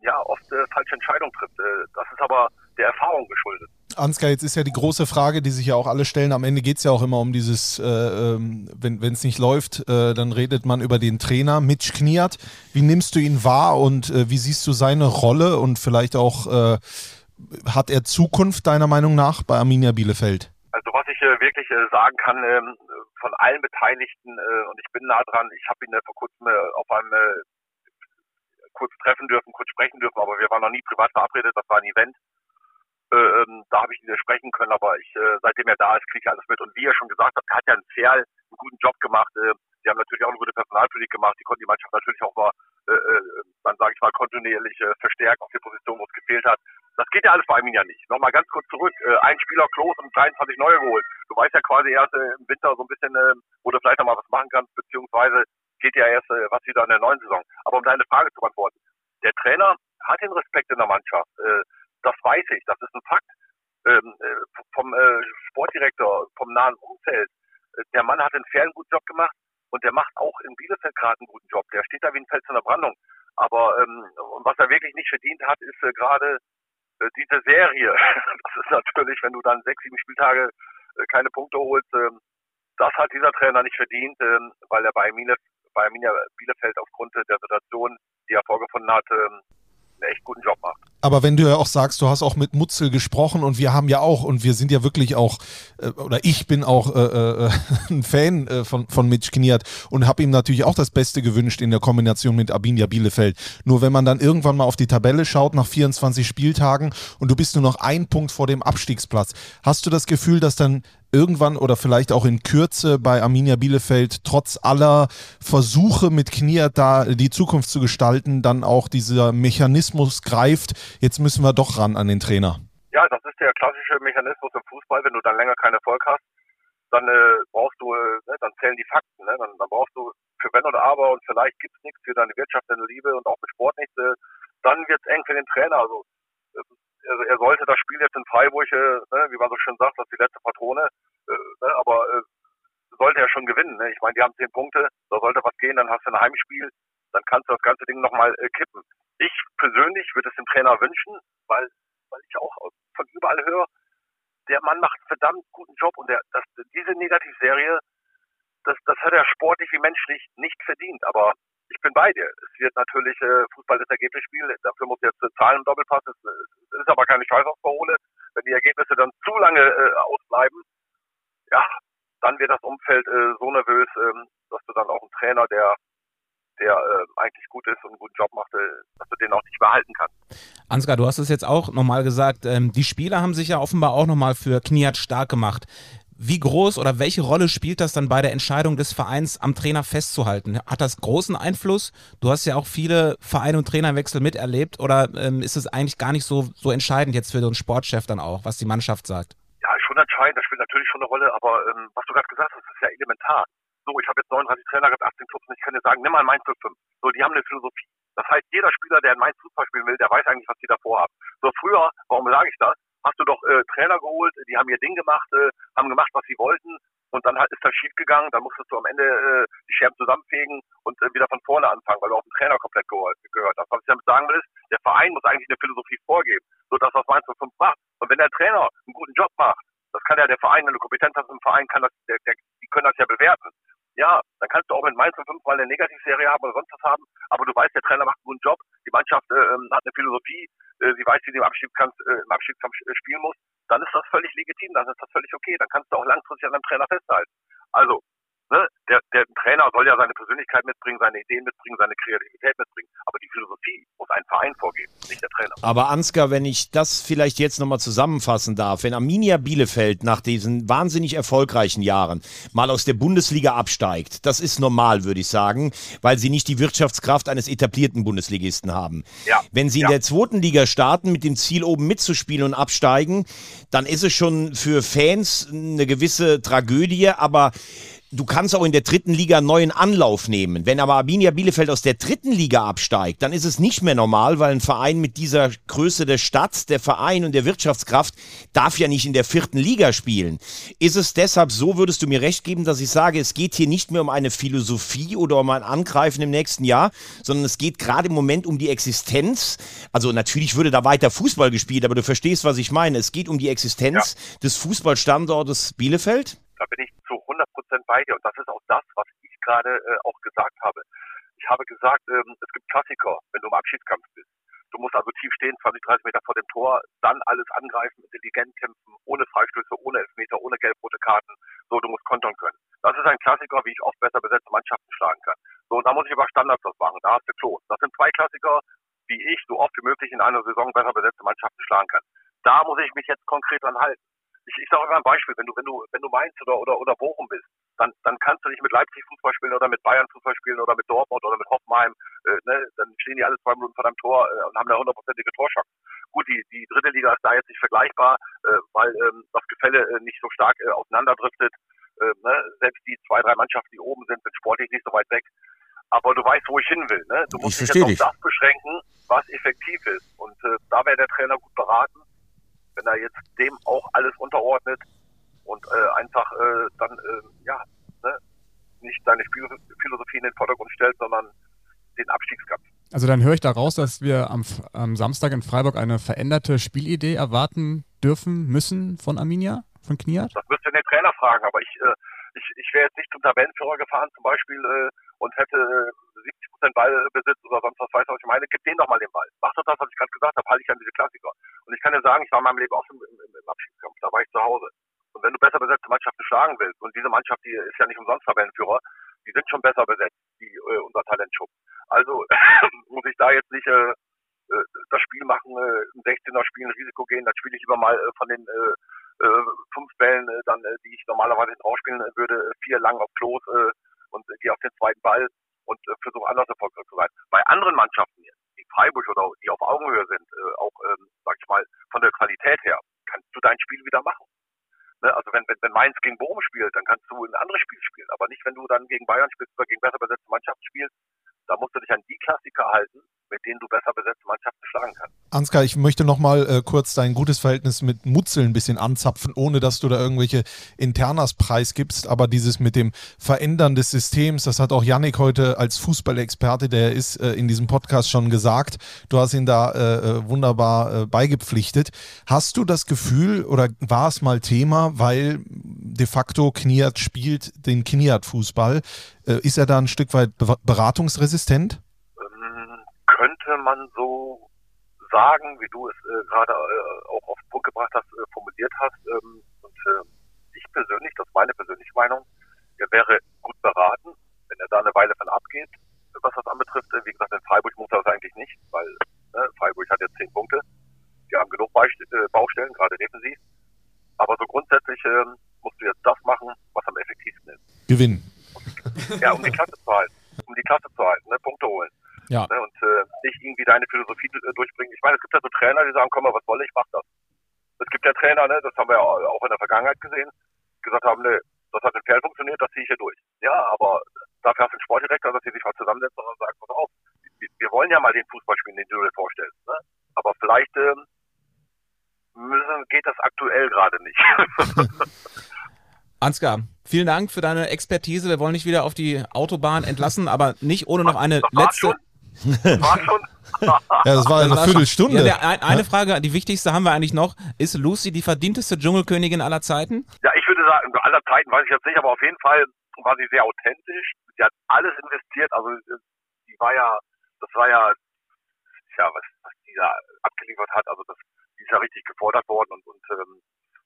ja oft äh, falsche Entscheidungen trifft. Äh, das ist aber der Erfahrung geschuldet. Ansgar, jetzt ist ja die große Frage, die sich ja auch alle stellen. Am Ende geht es ja auch immer um dieses, äh, ähm, wenn es nicht läuft, äh, dann redet man über den Trainer Mitch Kniat. Wie nimmst du ihn wahr und äh, wie siehst du seine Rolle und vielleicht auch, äh, hat er Zukunft deiner Meinung nach bei Arminia Bielefeld? Also was ich äh, wirklich äh, sagen kann, ähm, von allen Beteiligten, und ich bin nah dran, ich habe ihn vor kurzem auf einem kurz treffen dürfen, kurz sprechen dürfen, aber wir waren noch nie privat verabredet, das war ein Event. Äh, ähm, da habe ich ihn sprechen können, aber ich, äh, seitdem er da ist, kriege ich alles mit. Und wie er schon gesagt hat, hat ja ein Ferl einen guten Job gemacht. Äh, die haben natürlich auch eine gute Personalpolitik gemacht. Die konnten die Mannschaft natürlich auch mal, äh, äh, dann sage ich mal, kontinuierlich äh, verstärken auf die Position, wo es gefehlt hat. Das geht ja alles bei Arminia nicht. Nochmal ganz kurz zurück. Äh, ein Spieler Klos und 23 neue geholt. Du weißt ja quasi erst äh, im Winter so ein bisschen, äh, wo du vielleicht noch mal was machen kannst, beziehungsweise geht ja erst äh, was wieder in der neuen Saison. Aber um deine Frage zu beantworten. Der Trainer hat den Respekt in der Mannschaft. Äh, das weiß ich. Das ist ein Fakt. Ähm, äh, vom äh, Sportdirektor, vom nahen Umfeld. Äh, der Mann hat einen guten Job gemacht und der macht auch in Bielefeld gerade einen guten Job. Der steht da wie ein Fels in der Brandung. Aber ähm, was er wirklich nicht verdient hat, ist äh, gerade äh, diese Serie. <laughs> Das ist natürlich, wenn du dann sechs, sieben Spieltage äh, keine Punkte holst, ähm, das hat dieser Trainer nicht verdient, ähm, weil er bei Arminia, bei Arminia Bielefeld aufgrund der Situation, die er vorgefunden hat, ähm, einen echt guten Job macht. Aber wenn du ja auch sagst, du hast auch mit Mutzel gesprochen und wir haben ja auch, und wir sind ja wirklich auch, äh, oder ich bin auch äh, äh, <laughs> ein Fan äh, von, von Mitch Kniat und habe ihm natürlich auch das Beste gewünscht in der Kombination mit Arminia Bielefeld. Nur wenn man dann irgendwann mal auf die Tabelle schaut nach 24 Spieltagen und du bist nur noch ein Punkt vor dem Abstiegsplatz, hast du das Gefühl, dass dann irgendwann oder vielleicht auch in Kürze bei Arminia Bielefeld trotz aller Versuche mit Kniat da die Zukunft zu gestalten, dann auch dieser Mechanismus greift, jetzt müssen wir doch ran an den Trainer. Ja, das ist der klassische Mechanismus im Fußball. Wenn du dann länger keinen Erfolg hast, dann äh, brauchst du, äh, ne, dann zählen die Fakten. Ne? Dann, dann brauchst du für Wenn oder Aber und vielleicht gibt's nichts für deine Wirtschaft, deine Liebe und auch für Sport nichts. Äh, dann wird's eng für den Trainer. Also äh, also er sollte das Spiel jetzt in Freiburg, äh, ne, wie man so schön sagt, das ist die letzte Patrone, äh, ne, aber äh, sollte er schon gewinnen. Ne? Ich meine, die haben zehn Punkte, da sollte was gehen, dann hast du ein Heimspiel, dann kannst du das ganze Ding nochmal äh, kippen. Ich persönlich würde es dem Trainer wünschen, weil, weil ich auch von überall höre, der Mann macht einen verdammt guten Job und der, das, diese Negativserie, das, das hat er sportlich wie menschlich nicht verdient. Aber ich bin bei dir. Es wird natürlich, äh, Fußball ist Ergebnisspiel, dafür muss jetzt äh, Zahlen im Doppelpass, es, es äh, ist aber keine Scheißausparole. Wenn die Ergebnisse dann zu lange äh, ausbleiben, ja, dann wird das Umfeld äh, so nervös, ähm, dass du dann auch einen Trainer, der der äh, eigentlich gut ist und einen guten Job macht, äh, dass du den auch nicht behalten kannst. Ansgar, du hast es jetzt auch nochmal gesagt, ähm, die Spieler haben sich ja offenbar auch nochmal für Kniat stark gemacht. Wie groß oder welche Rolle spielt das dann bei der Entscheidung des Vereins, am Trainer festzuhalten? Hat das großen Einfluss? Du hast ja auch viele Vereine und Trainerwechsel miterlebt oder ähm, ist es eigentlich gar nicht so, so entscheidend jetzt für den Sportchef dann auch, was die Mannschaft sagt? Ja, schon entscheidend, das spielt natürlich schon eine Rolle, aber ähm, was du gerade gesagt hast, ist ja elementar so, ich habe jetzt 39 Trainer gehabt, 18 Clubs und ich kann dir sagen, nimm mal Mainz 05. So, die haben eine Philosophie. Das heißt, jeder Spieler, der in Mainz Fußball spielen will, der weiß eigentlich, was die davor haben. So, früher, warum sage ich das? Hast du doch äh, Trainer geholt, die haben ihr Ding gemacht, äh, haben gemacht, was sie wollten und dann ist das schief gegangen, dann musstest du am Ende äh, die Scherben zusammenfegen und äh, wieder von vorne anfangen, weil du auf den Trainer komplett gehört, gehört hast. Was ich damit sagen will, ist, der Verein muss eigentlich eine Philosophie vorgeben, so dass das Mainz 05 macht. Und wenn der Trainer einen guten Job macht, das kann ja der Verein, wenn du Kompetenz hast im Verein, kann das, der, der, die können das ja bewerten ja, dann kannst du auch mit Mainz 05 mal eine Negativserie haben oder sonst was haben, aber du weißt, der Trainer macht einen guten Job, die Mannschaft äh, ähm, hat eine Philosophie, äh, sie weiß, wie sie im Abstiegskampf, äh, im Abstiegskampf äh, spielen muss, dann ist das völlig legitim, dann ist das völlig okay, dann kannst du auch langfristig an deinem Trainer festhalten. Also, ne, der, der Trainer soll ja seine Persönlichkeit mitbringen, seine Ideen mitbringen, seine Kreativität mitbringen. Aber die Philosophie muss ein Verein vorgeben, nicht der Trainer. Aber Ansgar, wenn ich das vielleicht jetzt nochmal zusammenfassen darf, wenn Arminia Bielefeld nach diesen wahnsinnig erfolgreichen Jahren mal aus der Bundesliga absteigt, das ist normal, würde ich sagen, weil sie nicht die Wirtschaftskraft eines etablierten Bundesligisten haben. Ja. Wenn sie in Ja. der zweiten Liga starten mit dem Ziel oben mitzuspielen und absteigen, dann ist es schon für Fans eine gewisse Tragödie, aber Du kannst auch in der dritten Liga einen neuen Anlauf nehmen. Wenn aber Arminia Bielefeld aus der dritten Liga absteigt, dann ist es nicht mehr normal, weil ein Verein mit dieser Größe der Stadt, der Verein und der Wirtschaftskraft darf ja nicht in der vierten Liga spielen. Ist es deshalb so, würdest du mir recht geben, dass ich sage, es geht hier nicht mehr um eine Philosophie oder um ein Angreifen im nächsten Jahr, sondern es geht gerade im Moment um die Existenz. Also natürlich würde da weiter Fußball gespielt, aber du verstehst, was ich meine. Es geht um die Existenz des Fußballstandortes Bielefeld. Da bin ich zu 100 Prozent bei dir und das ist auch das, was ich gerade äh, auch gesagt habe. Ich habe gesagt, ähm, es gibt Klassiker, wenn du im Abschiedskampf bist. Du musst also tief stehen, 20, 30 Meter vor dem Tor, dann alles angreifen, intelligent kämpfen, ohne Freistöße, ohne Elfmeter, ohne gelb-rote Karten. So, du musst kontern können. Das ist ein Klassiker, wie ich oft besser besetzte Mannschaften schlagen kann. So, da muss ich über Standards was machen. Da hast du Klos. Das sind zwei Klassiker, wie ich so oft wie möglich in einer Saison besser besetzte Mannschaften schlagen kann. Da muss ich mich jetzt konkret dran halten. Ich, ich sage immer ein Beispiel, wenn du, wenn du, wenn du Mainz oder, oder, oder Bochum bist, dann, dann kannst du nicht mit Leipzig Fußball spielen oder mit Bayern Fußball spielen oder mit Dortmund oder mit Hoffenheim, äh, ne? dann stehen die alle zwei Minuten vor deinem Tor äh, und haben eine hundertprozentige Torschance. Gut, die, die dritte Liga ist da jetzt nicht vergleichbar, äh, weil ähm, das Gefälle äh, nicht so stark äh, auseinanderdriftet. Äh, ne? Selbst die zwei, drei Mannschaften, die oben sind, sind sportlich nicht so weit weg. Aber du weißt, wo ich hin will. Ne? Du musst dich jetzt auf das beschränken, was effektiv ist. Und äh, da wäre der Trainer gut beraten, wenn er jetzt dem auch alles unterordnet und äh, einfach äh, dann äh, ja ne, nicht seine Philosophie in den Vordergrund stellt, sondern den Abstiegskampf. Also dann höre ich daraus, dass wir am, am Samstag in Freiburg eine veränderte Spielidee erwarten dürfen, müssen von Arminia, von Kniat? Das müsst ihr den Trainer fragen, aber ich äh, ich, ich wäre jetzt nicht zum Tabellenführer gefahren zum Beispiel äh, und hätte äh, 70 Prozent Ballbesitz oder sonst was weiß was ich meine, gib den doch mal den Ball. Mach doch das, was ich gerade gesagt habe, halte ich an diese Klassiker. Und ich kann dir sagen, ich war in meinem Leben auch im, im, im Abstiegskampf, da war ich zu Hause. Und wenn du besser besetzte Mannschaften schlagen willst, und diese Mannschaft, die ist ja nicht umsonst Tabellenführer, die sind schon besser besetzt, die äh, unser Talentschub. Also <laughs> muss ich da jetzt nicht äh, äh, das Spiel machen, äh, im 16er Spiel ein Risiko gehen, dann spiele ich lieber mal äh, von den äh, äh, fünf Bällen, äh, dann, äh, die ich normalerweise rausspielen äh, würde, äh, vier lang auf Klos äh, und äh, gehe auf den zweiten Ball und äh, versuche anders erfolgreich zu sein. Bei anderen Mannschaften wie Freiburg oder die auf Augenhöhe sind, äh, auch, ähm, sag ich mal, von der Qualität her, kannst du dein Spiel wieder machen. Ne? Also wenn, wenn, wenn Mainz gegen Bochum spielt, dann kannst du ein anderes Spiel spielen. Aber nicht, wenn du dann gegen Bayern spielst oder gegen besser besetzte Mannschaften spielst. Da musst du dich an die Klassiker halten, mit denen du besser besetzte Mannschaften schlagen kannst. Ansgar, ich möchte noch mal äh, kurz dein gutes Verhältnis mit Mutzel ein bisschen anzapfen, ohne dass du da irgendwelche Internas preisgibst. Aber dieses mit dem Verändern des Systems, das hat auch Yannick heute als Fußballexperte, der ist äh, in diesem Podcast schon gesagt. Du hast ihn da äh, äh, wunderbar äh, beigepflichtet. Hast du das Gefühl oder war es mal Thema, weil de facto Kniat spielt den Kniat-Fußball? Äh, ist er da ein Stück weit be beratungsresistent? ähm, könnte man so sagen, wie du es äh, gerade äh, auch auf den Punkt gebracht hast, formuliert hast. Ähm, und äh, ich persönlich, das ist meine persönliche Meinung, er wäre gut beraten, wenn er da eine Weile von abgeht, was das anbetrifft. Wie gesagt, in Freiburg muss er das eigentlich nicht, weil ne, Freiburg hat jetzt zehn Punkte. Die haben genug Baustellen, gerade defensiv. Aber so grundsätzlich ähm, musst du jetzt das machen, was am effektivsten ist. Gewinnen. <laughs> Ja, um die Klasse zu halten. Um die Klasse zu halten, ne? Punkte holen. Ja. Ne? Und äh, nicht irgendwie deine Philosophie äh, durchbringen. Ich meine, es gibt ja so Trainer, die sagen, komm mal, was soll ich, mach das. Es gibt ja Trainer, ne, das haben wir ja auch in der Vergangenheit gesehen, die gesagt haben, ne, das hat in Pferd funktioniert, das ziehe ich hier durch. Ja, aber dafür hast du einen Sportdirektor, dass sie sich mal zusammensetzen und sagen, pass auf, wir, wir wollen ja mal den Fußball spielen, den du dir vorstellst. Ne? Aber vielleicht ähm, müssen, geht das aktuell gerade nicht. <laughs> <laughs> Ansgar, vielen Dank für deine Expertise. Wir wollen dich wieder auf die Autobahn entlassen, aber nicht ohne noch eine letzte. schon. War schon. <laughs> Ja, das war eine Das war schon- Viertelstunde. Ja, der, ein, eine Frage, die wichtigste haben wir eigentlich noch. Ist Lucy die verdienteste Dschungelkönigin aller Zeiten? Ja, ich würde sagen, aller Zeiten weiß ich jetzt nicht, aber auf jeden Fall war sie sehr authentisch. Sie hat alles investiert. Also die war ja, das war ja, ja was, was die da abgeliefert hat. Also das, die ist ja richtig gefordert worden und, und ähm,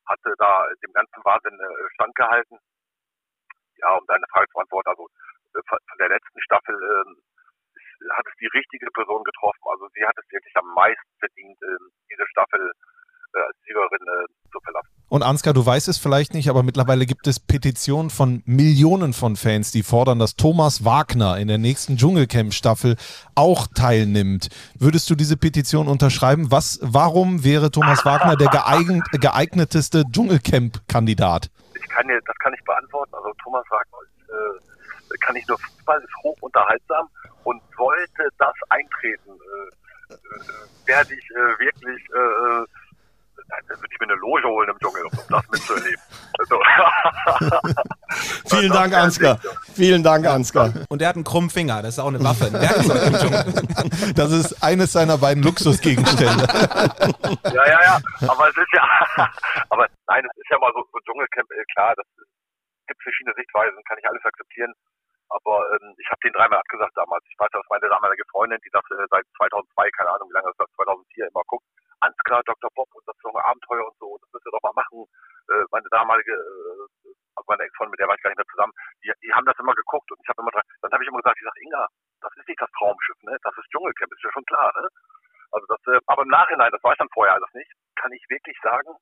hatte da dem ganzen Wahnsinn äh, standgehalten. Ja, um deine Frage zu beantworten, also äh, von der letzten Staffel ähm, hat es die richtige Person getroffen. Also sie hat es wirklich am meisten verdient, ähm, diese Staffel als Siegerin äh, zu verlassen. Und Ansgar, du weißt es vielleicht nicht, aber mittlerweile gibt es Petitionen von Millionen von Fans, die fordern, dass Thomas Wagner in der nächsten Dschungelcamp-Staffel auch teilnimmt. Würdest du diese Petition unterschreiben? Was, warum wäre Thomas Wagner der geeign, geeigneteste Dschungelcamp-Kandidat? ich kann dir, das kann ich beantworten. Also Thomas Wagner ist, äh, kann ich nur Fußball, ist hoch unterhaltsam und sollte das eintreten, äh, äh, werde ich äh, wirklich, äh, dann würde ich mir eine Loge holen im Dschungel, um das <laughs> mitzuerleben. Also, <laughs> Vielen Dank, Ansgar. Vielen Dank, Ansgar. Und der hat einen krummen Finger, das ist auch eine Waffe. ein Werkzeug im Dschungel. <laughs> Das ist eines seiner beiden Luxusgegenstände. ja, ja, ja. Aber es ist ja, aber nein, es ist ja mal so, so Dschungelcamp, äh, klar, das gibt verschiedene Sichtweisen, kann ich alles akzeptieren. Aber ähm, ich habe den dreimal abgesagt damals. Ich weiß, dass meine damalige Freundin, die das äh, seit 2002, keine Ahnung, wie lange das ist, 2004 immer guckt, Ansgar, Dr. Bob und das junge Abenteuer und so, das müsst ihr doch mal machen. Äh, meine damalige, äh, also meine Ex-Freundin, mit der war ich gar nicht mehr zusammen, die, die haben das immer geguckt und ich habe immer dann habe ich immer gesagt, ich sage, Inga, das ist nicht das Traumschiff, ne? Das ist Dschungelcamp, ist ja schon klar, ne? Also das, äh, aber im Nachhinein, das weiß ich dann vorher alles nicht, kann ich wirklich sagen,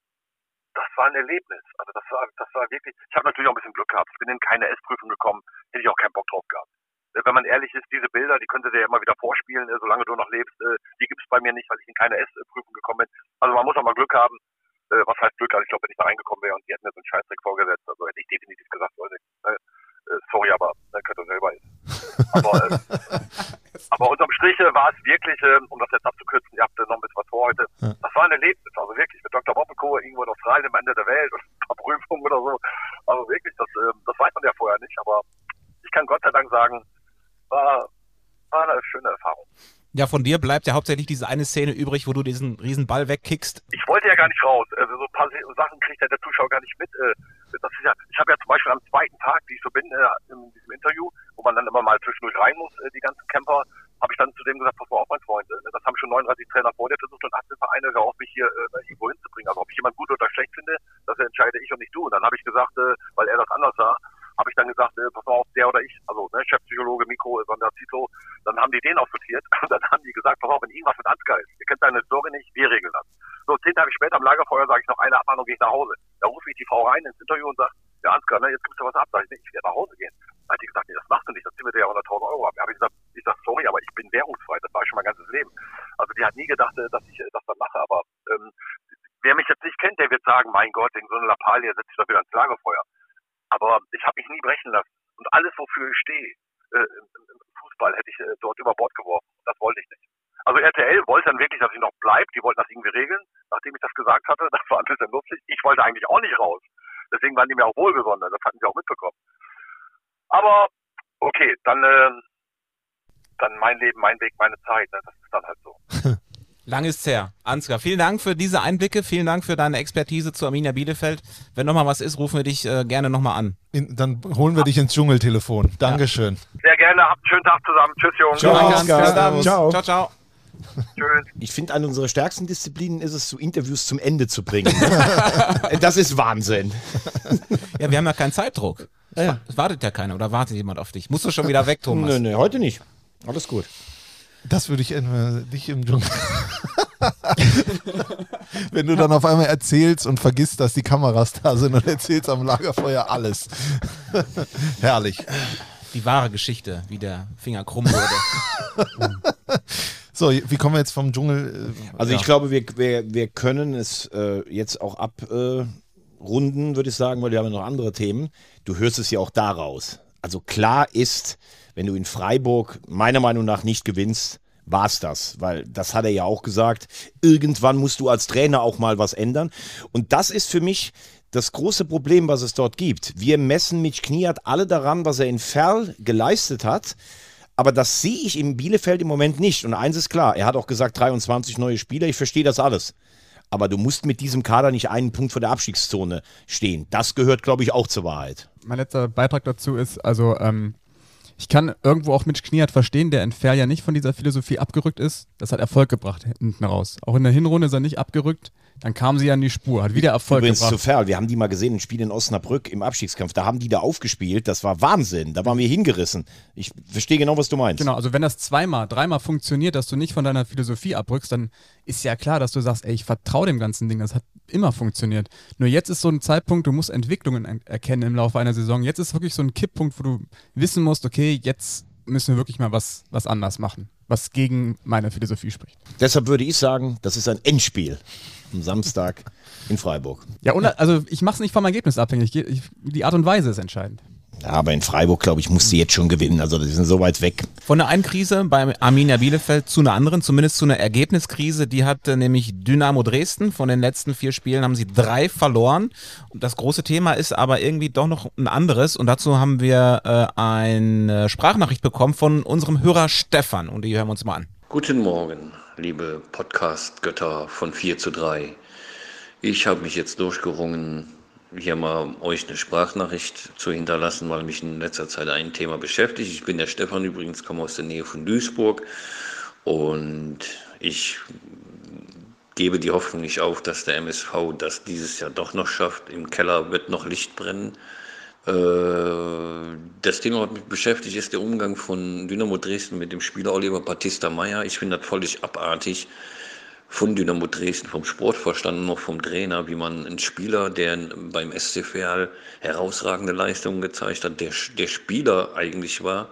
das war ein Erlebnis. Also das war, das war wirklich. Ich habe natürlich auch ein bisschen Glück gehabt. Ich bin in keine S-Prüfung gekommen, hätte ich auch keinen Bock drauf gehabt. Wenn man ehrlich ist, diese Bilder, die könnt ihr dir ja immer wieder vorspielen, äh, solange du noch lebst. äh, Die gibt's bei mir nicht, weil ich in keine S-Prüfung gekommen bin. Also man muss auch mal Glück haben. Äh, Was heißt Glück? Also ich glaube, wenn ich da reingekommen wäre und die hätten mir so einen Scheißdreck vorgesetzt, also hätte ich definitiv gesagt, Leute, äh, sorry, aber dann könnt ihr selber essen. <laughs> Aber, äh, aber unterm Strich war es wirklich, um das jetzt abzukürzen, ihr habt äh, noch ein bisschen was vor heute, das war ein Erlebnis, also wirklich mit Dr. Bob und Co. irgendwo in Australien am Ende der Welt und ein paar Prüfungen oder so. Also wirklich, das, äh, das weiß man ja vorher nicht, aber ich kann Gott sei Dank sagen, war, war eine schöne Erfahrung. Ja, von dir bleibt ja hauptsächlich diese eine Szene übrig, wo du diesen riesen Ball wegkickst. ich wollte ja gar nicht raus. Also so ein paar Sachen kriegt ja der Zuschauer gar nicht mit. Äh, Das ist ja, ich habe ja zum Beispiel am zweiten Tag, wie ich so bin, äh, in diesem Interview, wo man dann immer mal zwischendurch rein muss, äh, die ganzen Camper, habe ich dann zu dem gesagt, pass mal auf, mein Freund, äh, das haben schon 39 Trainer vor dir versucht und 18 Vereine, hör auf, mich hier äh, irgendwo hinzubringen. Also ob ich jemand gut oder schlecht finde, das entscheide ich und nicht du. Und dann habe ich gesagt, äh, weil er das anders sah, habe ich dann gesagt, äh, pass mal auf, der oder ich, also ne, Chefpsychologe Mikro, Sonder Zito, dann haben die den aussortiert und dann haben die gesagt, pass auf, wenn irgendwas mit Ansgar ist, ihr kennt deine Story nicht, wir regeln das. So, zehn Tage später am Lagerfeuer sage ich noch eine Abmahnung, gehe ich nach Hause. Da rufe ich die Frau rein ins Interview und sage, ja Ansgar, ne, jetzt gibt's ja was ab. Sag ich, ich werde nach Hause gehen. Dann hat die gesagt, nee, das machst du nicht, das ziehen wir ja 100.000 Euro ab. Da habe ich gesagt, ich sag, sorry, aber ich bin währungsfrei, das war ich schon mein ganzes Leben. Also die hat nie gedacht, äh, dass ich äh, das dann mache, aber ähm, wer mich jetzt nicht kennt, der wird sagen, mein Gott, wegen so einer Lappalie setze ich doch wieder ans Lagerfeuer. Aber ich habe mich nie brechen lassen. Und alles, wofür ich stehe, äh, im Fußball, hätte ich äh, dort über Bord geworfen. Das wollte ich nicht. Also RTL wollte dann wirklich, dass ich noch bleibe. Die wollten das irgendwie regeln, nachdem ich das gesagt hatte. <laughs> Das war ein bisschen lustig. Ich wollte eigentlich auch nicht raus. Deswegen waren die mir auch wohlgesonnen. Das hatten sie auch mitbekommen. Aber okay, dann, äh, dann mein Leben, mein Weg, meine Zeit. Ne? Das ist dann halt so. <laughs> Lang ist's her. Ansgar, vielen Dank für diese Einblicke, vielen Dank für deine Expertise zu Arminia Bielefeld. Wenn nochmal was ist, rufen wir dich äh, gerne nochmal an. In, dann holen wir dich ins Dschungeltelefon. Dankeschön. Sehr gerne. Habt einen schönen Tag zusammen. Tschüss, Jungs. Ciao, Danke, Ansgar. Bis dann. Ciao. ciao, ciao. Tschüss. <laughs> Ich finde, eine unserer stärksten Disziplinen ist es, so Interviews zum Ende zu bringen. <laughs> das ist Wahnsinn. Ja, wir haben ja keinen Zeitdruck. Ja, ja. Es wartet ja keiner oder wartet jemand auf dich. Musst du schon wieder weg, Thomas? Nö, nö, heute nicht. Alles gut. Das würde ich äh, nicht im Dschungel. <laughs> Wenn du dann auf einmal erzählst und vergisst, dass die Kameras da sind und erzählst am Lagerfeuer alles. Herrlich. Die wahre Geschichte, wie der Finger krumm wurde. So, wie kommen wir jetzt vom Dschungel? äh, Also ja. ich glaube, wir, wir, wir können es äh, jetzt auch abrunden, würde ich sagen, weil wir haben ja noch andere Themen. Du hörst es ja auch daraus. Also klar ist, wenn du in Freiburg meiner Meinung nach nicht gewinnst, war es das. Weil das hat er ja auch gesagt. Irgendwann musst du als Trainer auch mal was ändern. Und das ist für mich das große Problem, was es dort gibt. Wir messen mit Kniat alle daran, was er in Ferl geleistet hat. Aber das sehe ich im Bielefeld im Moment nicht. Und eins ist klar, er hat auch gesagt, 23 neue Spieler, ich verstehe das alles. Aber du musst mit diesem Kader nicht einen Punkt vor der Abstiegszone stehen. Das gehört, glaube ich, auch zur Wahrheit. Mein letzter Beitrag dazu ist, also ähm, ich kann irgendwo auch Mitch Kniat verstehen, der in Fair ja nicht von dieser Philosophie abgerückt ist. Das hat Erfolg gebracht hinten raus. Auch in der Hinrunde ist er nicht abgerückt. Dann kam sie an die Spur, hat wieder Erfolg Übrigens zu gebracht. Ferl, wir haben die mal gesehen, ein Spiel in Osnabrück im Abstiegskampf. Da haben die da aufgespielt. Das war Wahnsinn. Da waren wir hingerissen. Ich verstehe genau, was du meinst. Genau, also wenn das zweimal, dreimal funktioniert, dass du nicht von deiner Philosophie abrückst, dann ist ja klar, dass du sagst, ey, ich vertraue dem ganzen Ding, das hat immer funktioniert. Nur jetzt ist so ein Zeitpunkt, du musst Entwicklungen er- erkennen im Laufe einer Saison. Jetzt ist wirklich so ein Kipppunkt, wo du wissen musst, okay, jetzt müssen wir wirklich mal was, was anders machen, was gegen meine Philosophie spricht. Deshalb würde ich sagen, das ist ein Endspiel am Samstag in Freiburg. Ja, und also ich mache es nicht vom Ergebnis abhängig, ich- ich- die Art und Weise ist entscheidend. Ja, aber in Freiburg, glaube ich, musst du jetzt schon gewinnen. Also, die sind so weit weg. Von der einen Krise bei Arminia Bielefeld zu einer anderen, zumindest zu einer Ergebniskrise. Die hatte nämlich Dynamo Dresden. Von den letzten vier Spielen haben sie drei verloren. Und das große Thema ist aber irgendwie doch noch ein anderes. Und dazu haben wir äh, eine Sprachnachricht bekommen von unserem Hörer Stefan. Und die hören wir uns mal an. Guten Morgen, liebe Podcast-Götter von 4 zu 3. Ich habe mich jetzt durchgerungen, hier mal euch eine Sprachnachricht zu hinterlassen, weil mich in letzter Zeit ein Thema beschäftigt. Ich bin der Stefan übrigens, komme aus der Nähe von Duisburg und ich gebe die Hoffnung nicht auf, dass der MSV das dieses Jahr doch noch schafft. Im Keller wird noch Licht brennen. Äh, Das Thema, was mich beschäftigt, ist der Umgang von Dynamo Dresden mit dem Spieler Oliver Battista Meyer. Ich finde das völlig abartig von Dynamo Dresden, vom Sportvorstand und noch vom Trainer, wie man einen Spieler, der beim SC Verl herausragende Leistungen gezeigt hat, der, der Spieler eigentlich war,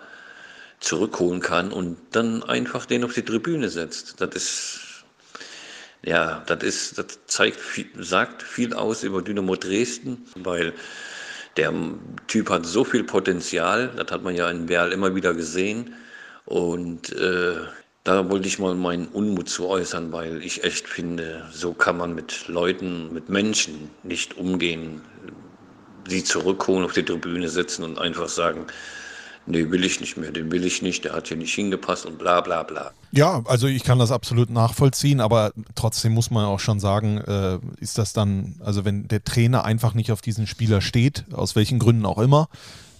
zurückholen kann und dann einfach den auf die Tribüne setzt. Das ist ja, das ist, das zeigt sagt viel aus über Dynamo Dresden, weil der Typ hat so viel Potenzial, das hat man ja in Werl immer wieder gesehen. Und äh, da wollte ich mal meinen Unmut zu äußern, weil ich echt finde, so kann man mit Leuten, mit Menschen nicht umgehen, sie zurückholen, auf die Tribüne setzen und einfach sagen, nee, will ich nicht mehr, den will ich nicht, der hat hier nicht hingepasst und bla bla bla. Ja, also ich kann das absolut nachvollziehen, aber trotzdem muss man auch schon sagen, äh, ist das dann, also wenn der Trainer einfach nicht auf diesen Spieler steht, aus welchen Gründen auch immer,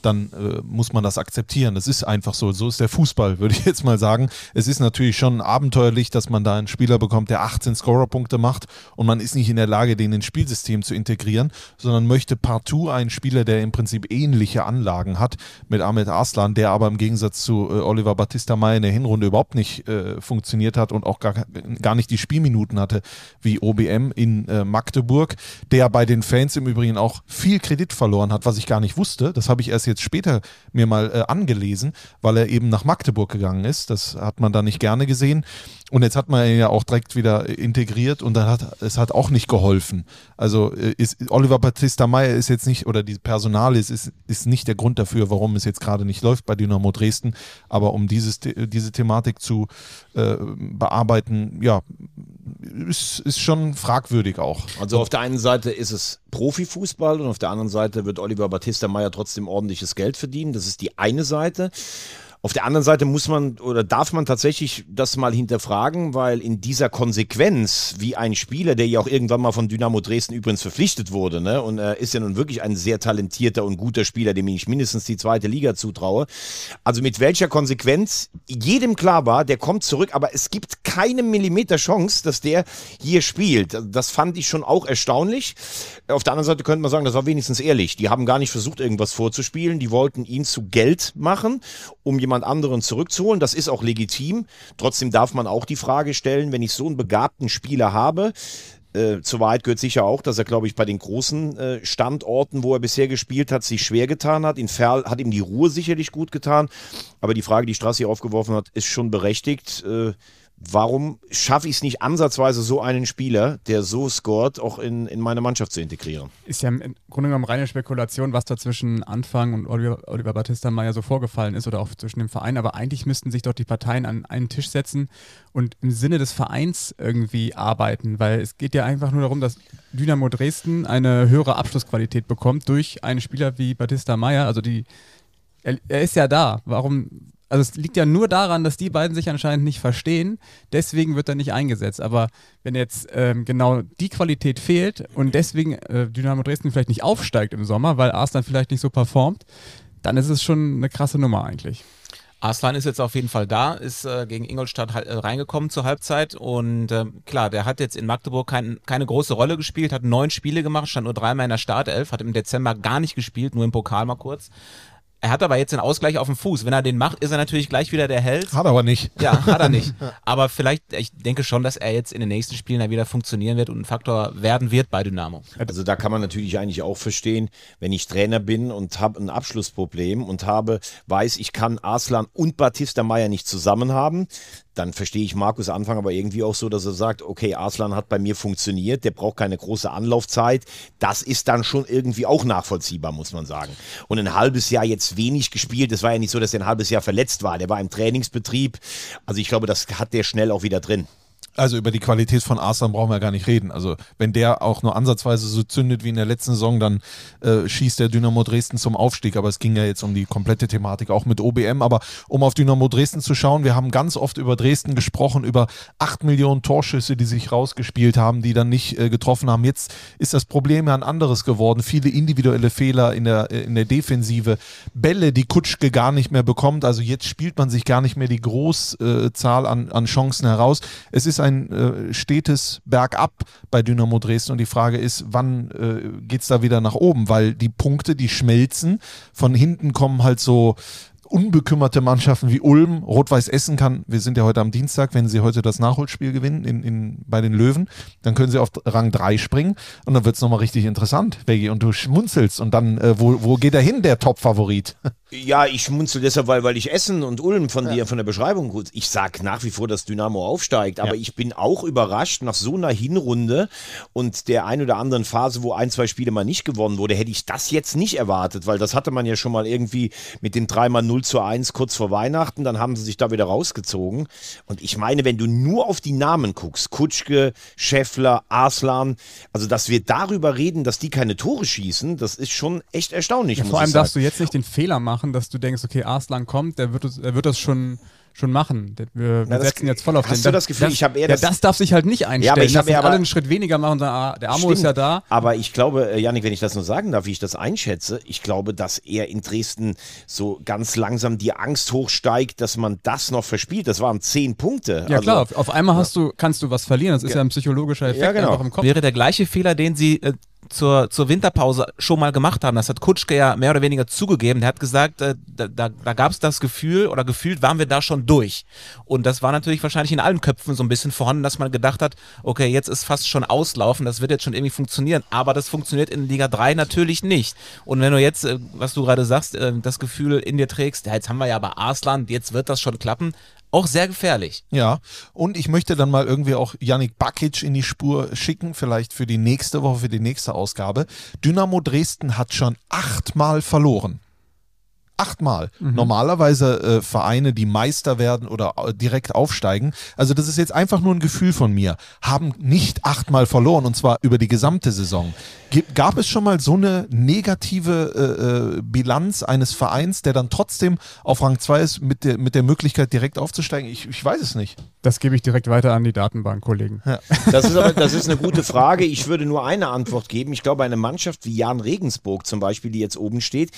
dann äh, muss man das akzeptieren. Das ist einfach so. So ist der Fußball, würde ich jetzt mal sagen. Es ist natürlich schon abenteuerlich, dass man da einen Spieler bekommt, der 18 Scorerpunkte macht und man ist nicht in der Lage, den ins Spielsystem zu integrieren, sondern möchte partout einen Spieler, der im Prinzip ähnliche Anlagen hat mit Ahmed Arslan, der aber im Gegensatz zu äh, Oliver Battista May in der Hinrunde überhaupt nicht äh, funktioniert hat und auch gar, gar nicht die Spielminuten hatte wie OBM in äh, Magdeburg, der bei den Fans im Übrigen auch viel Kredit verloren hat, was ich gar nicht wusste. Das habe ich erst jetzt später mir mal äh, angelesen, weil er eben nach Magdeburg gegangen ist. Das hat man da nicht gerne gesehen. Und jetzt hat man ihn ja auch direkt wieder integriert und dann hat es hat auch nicht geholfen. Also äh, ist, Oliver Battista Meyer ist jetzt nicht, oder die Personale ist, ist, ist nicht der Grund dafür, warum es jetzt gerade nicht läuft bei Dynamo Dresden. Aber um dieses, diese Thematik zu äh, bearbeiten, ja, ist, ist schon fragwürdig auch. Also auf der einen Seite ist es Profifußball und auf der anderen Seite wird Oliver Battista Meyer trotzdem ordentliches Geld verdienen. Das ist die eine Seite. Auf der anderen Seite muss man oder darf man tatsächlich das mal hinterfragen, weil in dieser Konsequenz, wie ein Spieler, der ja auch irgendwann mal von Dynamo Dresden übrigens verpflichtet wurde, ne, und er ist ja nun wirklich ein sehr talentierter und guter Spieler, dem ich mindestens die zweite Liga zutraue. Also mit welcher Konsequenz jedem klar war, der kommt zurück, aber es gibt keine Millimeter Chance, dass der hier spielt. Das fand ich schon auch erstaunlich. Auf der anderen Seite könnte man sagen, das war wenigstens ehrlich. Die haben gar nicht versucht, irgendwas vorzuspielen. Die wollten ihn zu Geld machen, um jemand anderen zurückzuholen. Das ist auch legitim. Trotzdem darf man auch die Frage stellen, wenn ich so einen begabten Spieler habe, äh, zur Wahrheit gehört sicher auch, dass er, glaube ich, bei den großen äh, Standorten, wo er bisher gespielt hat, sich schwer getan hat. In Ferl hat ihm die Ruhe sicherlich gut getan. Aber die Frage, die Strassi aufgeworfen hat, ist schon berechtigt. Äh, warum schaffe ich es nicht ansatzweise, so einen Spieler, der so scored, auch in, in meine Mannschaft zu integrieren? Ist ja im Grunde genommen reine Spekulation, was da zwischen Anfang und Oliver, Oliver Battista Meyer so vorgefallen ist oder auch zwischen dem Verein. Aber eigentlich müssten sich doch die Parteien an einen Tisch setzen und im Sinne des Vereins irgendwie arbeiten, weil es geht ja einfach nur darum, dass Dynamo Dresden eine höhere Abschlussqualität bekommt durch einen Spieler wie Battista Meyer. Also die, er, er ist ja da. Warum also es liegt ja nur daran, dass die beiden sich anscheinend nicht verstehen. Deswegen wird er nicht eingesetzt. Aber wenn jetzt ähm, genau die Qualität fehlt und deswegen äh, Dynamo Dresden vielleicht nicht aufsteigt im Sommer, weil Arslan vielleicht nicht so performt, dann ist es schon eine krasse Nummer eigentlich. Arslan ist jetzt auf jeden Fall da, ist äh, gegen Ingolstadt halt, äh, reingekommen zur Halbzeit und äh, klar, der hat jetzt in Magdeburg kein, keine große Rolle gespielt, hat neun Spiele gemacht, stand nur dreimal in der Startelf, hat im Dezember gar nicht gespielt, nur im Pokal mal kurz. Er hat aber jetzt den Ausgleich auf dem Fuß. Wenn er den macht, ist er natürlich gleich wieder der Held. Hat aber nicht. Ja, hat er nicht. <laughs> Aber vielleicht, ich denke schon, dass er jetzt in den nächsten Spielen dann wieder funktionieren wird und ein Faktor werden wird bei Dynamo. Also da kann man natürlich eigentlich auch verstehen, wenn ich Trainer bin und habe ein Abschlussproblem und habe, weiß, ich kann Arslan und Batista Meyer nicht zusammen haben, dann verstehe ich Markus Anfang aber irgendwie auch so, dass er sagt, okay, Arslan hat bei mir funktioniert, der braucht keine große Anlaufzeit. Das ist dann schon irgendwie auch nachvollziehbar, muss man sagen. Und ein halbes Jahr jetzt wenig gespielt, es war ja nicht so, dass er ein halbes Jahr verletzt war, der war im Trainingsbetrieb. Also ich glaube, das hat der schnell auch wieder drin. Also über die Qualität von Arslan brauchen wir gar nicht reden. Also wenn der auch nur ansatzweise so zündet wie in der letzten Saison, dann äh, schießt der Dynamo Dresden zum Aufstieg. Aber es ging ja jetzt um die komplette Thematik, auch mit OBM. Aber um auf Dynamo Dresden zu schauen, wir haben ganz oft über Dresden gesprochen, über acht Millionen Torschüsse, die sich rausgespielt haben, die dann nicht äh, getroffen haben. Jetzt ist das Problem ja ein anderes geworden. Viele individuelle Fehler in der, in der Defensive. Bälle, die Kutschke gar nicht mehr bekommt. Also jetzt spielt man sich gar nicht mehr die Großzahl äh, an, an Chancen heraus. Es ist ein ein äh, stetes Bergab bei Dynamo Dresden und die Frage ist, wann äh, geht es da wieder nach oben? Weil die Punkte, die schmelzen, von hinten kommen halt so unbekümmerte Mannschaften wie Ulm, Rot-Weiß Essen kann, wir sind ja heute am Dienstag, wenn sie heute das Nachholspiel gewinnen in, in, bei den Löwen, dann können sie auf Rang 3 springen und dann wird es nochmal richtig interessant, Veggie, und du schmunzelst und dann, äh, wo, wo geht er hin, der Top-Favorit? Ja, ich schmunzel deshalb, weil, weil ich Essen und Ulm von ja. dir, von der Beschreibung gut. Ich sag nach wie vor, dass Dynamo aufsteigt, aber ja. ich bin auch überrascht nach so einer Hinrunde und der ein oder anderen Phase, wo ein, zwei Spiele mal nicht gewonnen wurde, hätte ich das jetzt nicht erwartet, weil das hatte man ja schon mal irgendwie mit dem dreimal 0 zu 1 kurz vor Weihnachten, dann haben sie sich da wieder rausgezogen. Und ich meine, wenn du nur auf die Namen guckst, Kutschke, Scheffler, Arslan, also dass wir darüber reden, dass die keine Tore schießen, das ist schon echt erstaunlich. Ja, vor allem darfst du jetzt nicht den Fehler machen, dass du denkst, okay, Arslan kommt, der wird, der wird das schon schon machen. Wir, Na, setzen jetzt voll auf hast den. Hast du das Gefühl, das, ich habe eher das, ja, das darf sich halt nicht einstellen. Ja, aber ich habe alle einen Schritt weniger machen und sagen, ah, der Amo stimmt, ist ja da. Aber ich glaube, äh, Janik, wenn ich das nur sagen darf, wie ich das einschätze, ich glaube, dass er in Dresden so ganz langsam die Angst hochsteigt, dass man das noch verspielt. Das waren zehn Punkte. Ja also, klar, auf, auf einmal hast du, kannst du was verlieren. Das ist ja ein psychologischer Effekt ja, genau. einfach im Kopf. Wäre der gleiche Fehler, den sie äh, zur, zur Winterpause schon mal gemacht haben. Das hat Kutschke ja mehr oder weniger zugegeben. Der hat gesagt, äh, da, da, da gab es das Gefühl oder gefühlt waren wir da schon durch. Und das war natürlich wahrscheinlich in allen Köpfen so ein bisschen vorhanden, dass man gedacht hat, okay, jetzt ist fast schon auslaufen, das wird jetzt schon irgendwie funktionieren. Aber das funktioniert in Liga 3 natürlich nicht. Und wenn du jetzt, äh, was du gerade sagst, äh, das Gefühl in dir trägst, ja, jetzt haben wir ja aber Arslan, jetzt wird das schon klappen, auch sehr gefährlich. Ja, und ich möchte dann mal irgendwie auch Yannick Bakic in die Spur schicken, vielleicht für die nächste Woche, für die nächste Ausgabe. Dynamo Dresden hat schon achtmal verloren. Achtmal. Normalerweise äh, Vereine, die Meister werden oder äh, direkt aufsteigen. Also das ist jetzt einfach nur ein Gefühl von mir. Haben nicht achtmal verloren und zwar über die gesamte Saison. Gab es schon mal so eine negative äh, äh, Bilanz eines Vereins, der dann trotzdem auf Rang 2 ist mit der, mit der Möglichkeit direkt aufzusteigen? Ich, ich weiß es nicht. Das gebe ich direkt weiter an die Datenbank-Kollegen. <laughs> Das ist aber das ist eine gute Frage. Ich würde nur eine Antwort geben. Ich glaube, eine Mannschaft wie Jan Regensburg zum Beispiel, die jetzt oben steht,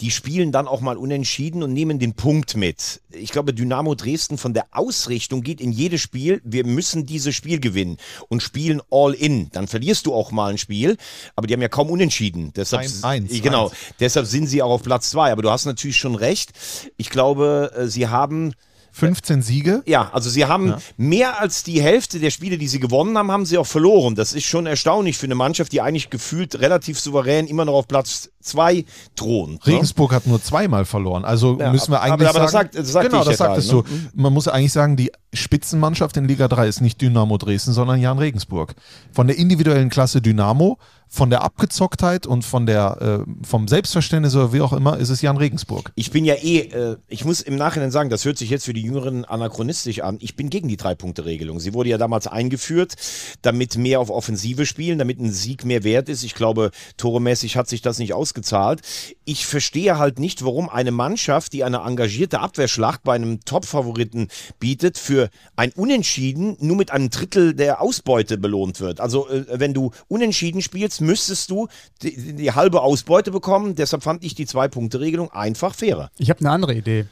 die spielen dann auch mal unentschieden und nehmen den Punkt mit. Ich glaube, Dynamo Dresden von der Ausrichtung geht in jedes Spiel, wir müssen dieses Spiel gewinnen und spielen all in. Dann verlierst du auch mal ein Spiel, aber die haben ja kaum unentschieden. Deshalb, Eins, eins, genau, eins. deshalb sind sie auch auf Platz zwei. Aber du hast natürlich schon recht. Ich glaube, äh, sie haben 15 Siege. ja, also sie haben mehr als die Hälfte der Spiele, die sie gewonnen haben, haben sie auch verloren. Das ist schon erstaunlich für eine Mannschaft, die eigentlich gefühlt relativ souverän immer noch auf Platz zwei thront. ne? Regensburg hat nur zweimal verloren. Also Ja, müssen wir aber- eigentlich aber das sagen, sagt- das sagte genau, das ja sagtest gerade, du. Man muss eigentlich sagen, die Spitzenmannschaft in Liga 3 ist nicht Dynamo Dresden, sondern Jan Regensburg. Von der individuellen Klasse Dynamo, von der Abgezocktheit und von der äh, vom Selbstverständnis oder wie auch immer ist es Jan Regensburg. Ich bin ja eh, äh, ich muss im Nachhinein sagen, das hört sich jetzt für die Jüngeren anachronistisch an. Ich bin gegen die Drei-Punkte-Regelung. Sie wurde ja damals eingeführt, damit mehr auf Offensive spielen, damit ein Sieg mehr wert ist. Ich glaube, toremäßig hat sich das nicht ausgezahlt. Ich verstehe halt nicht, warum eine Mannschaft, die eine engagierte Abwehrschlacht bei einem Top-Favoriten bietet, für ein Unentschieden nur mit einem Drittel der Ausbeute belohnt wird. Also, äh, wenn du Unentschieden spielst, müsstest du die, die halbe Ausbeute bekommen. Deshalb fand ich die Zwei-Punkte-Regelung einfach fairer. Ich habe eine andere Idee.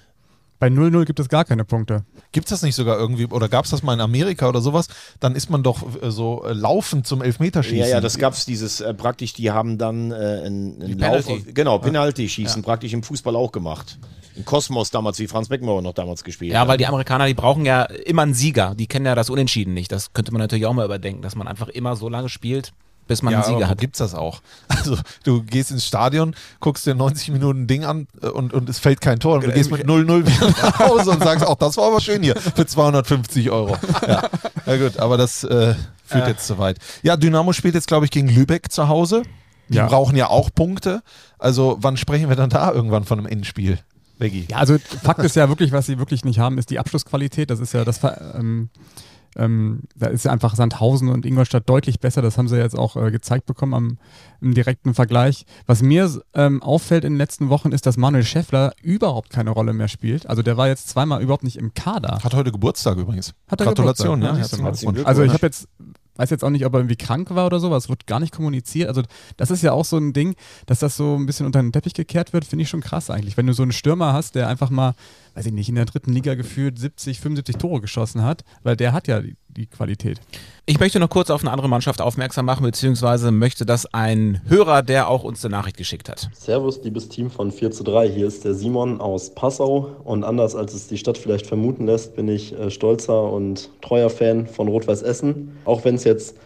Bei 0-0 gibt es gar keine Punkte. Gibt es das nicht sogar irgendwie, oder gab es das mal in Amerika oder sowas? Dann ist man doch äh, so äh, laufend zum Elfmeterschießen. Ja, ja, das gab's dieses äh, praktisch, die haben dann äh, einen, einen Lauf, Penalty. genau, Penalty-Schießen praktisch im Fußball auch gemacht. Im Kosmos damals, wie Franz Beckenbauer noch damals gespielt Ja, hat. weil die Amerikaner, die brauchen ja immer einen Sieger. Die kennen ja das Unentschieden nicht. Das könnte man natürlich auch mal überdenken, dass man einfach immer so lange spielt, bis man Ja, einen Sieger hat. gibt's das auch? <laughs> Also du gehst ins Stadion, guckst dir 90 Minuten Ding an äh, und, und es fällt kein Tor und du gehst mit 0-0 wieder <laughs> nach Hause und sagst, auch das war aber schön hier für 250 Euro. Ja, ja gut, aber das äh, führt jetzt zu weit. Ja, Dynamo spielt jetzt, glaube ich, gegen Lübeck zu Hause. Die Ja. brauchen ja auch Punkte. Also wann sprechen wir dann da irgendwann von einem Endspiel? Veggie. Ja, also Fakt ist ja wirklich, was sie wirklich nicht haben, ist die Abschlussqualität. Das ist ja das, ähm, ähm, da ist ja einfach Sandhausen und Ingolstadt deutlich besser. Das haben sie jetzt auch äh, gezeigt bekommen am im direkten Vergleich. Was mir ähm, auffällt in den letzten Wochen ist, dass Manuel Schäffler überhaupt keine Rolle mehr spielt. Also der war jetzt zweimal überhaupt nicht im Kader. Hat heute Geburtstag übrigens. Hat Gratulation, Geburtstag? ja. Also ich habe jetzt, weiß jetzt auch nicht, ob er irgendwie krank war oder so, aber es wird gar nicht kommuniziert. Also das ist ja auch so ein Ding, dass das so ein bisschen unter den Teppich gekehrt wird, finde ich schon krass eigentlich. Wenn du so einen Stürmer hast, der einfach mal, weiß ich nicht, in der dritten Liga gefühlt 70, 75 Tore geschossen hat, weil der hat ja die, die Qualität. Ich möchte noch kurz auf eine andere Mannschaft aufmerksam machen, beziehungsweise möchte das ein Hörer, der auch uns eine Nachricht geschickt hat. Servus, liebes Team von 4 zu 3. Hier ist der Simon aus Passau. Und anders als es die Stadt vielleicht vermuten lässt, bin ich äh, stolzer und treuer Fan von Rot-Weiß Essen. Auch wenn es jetzt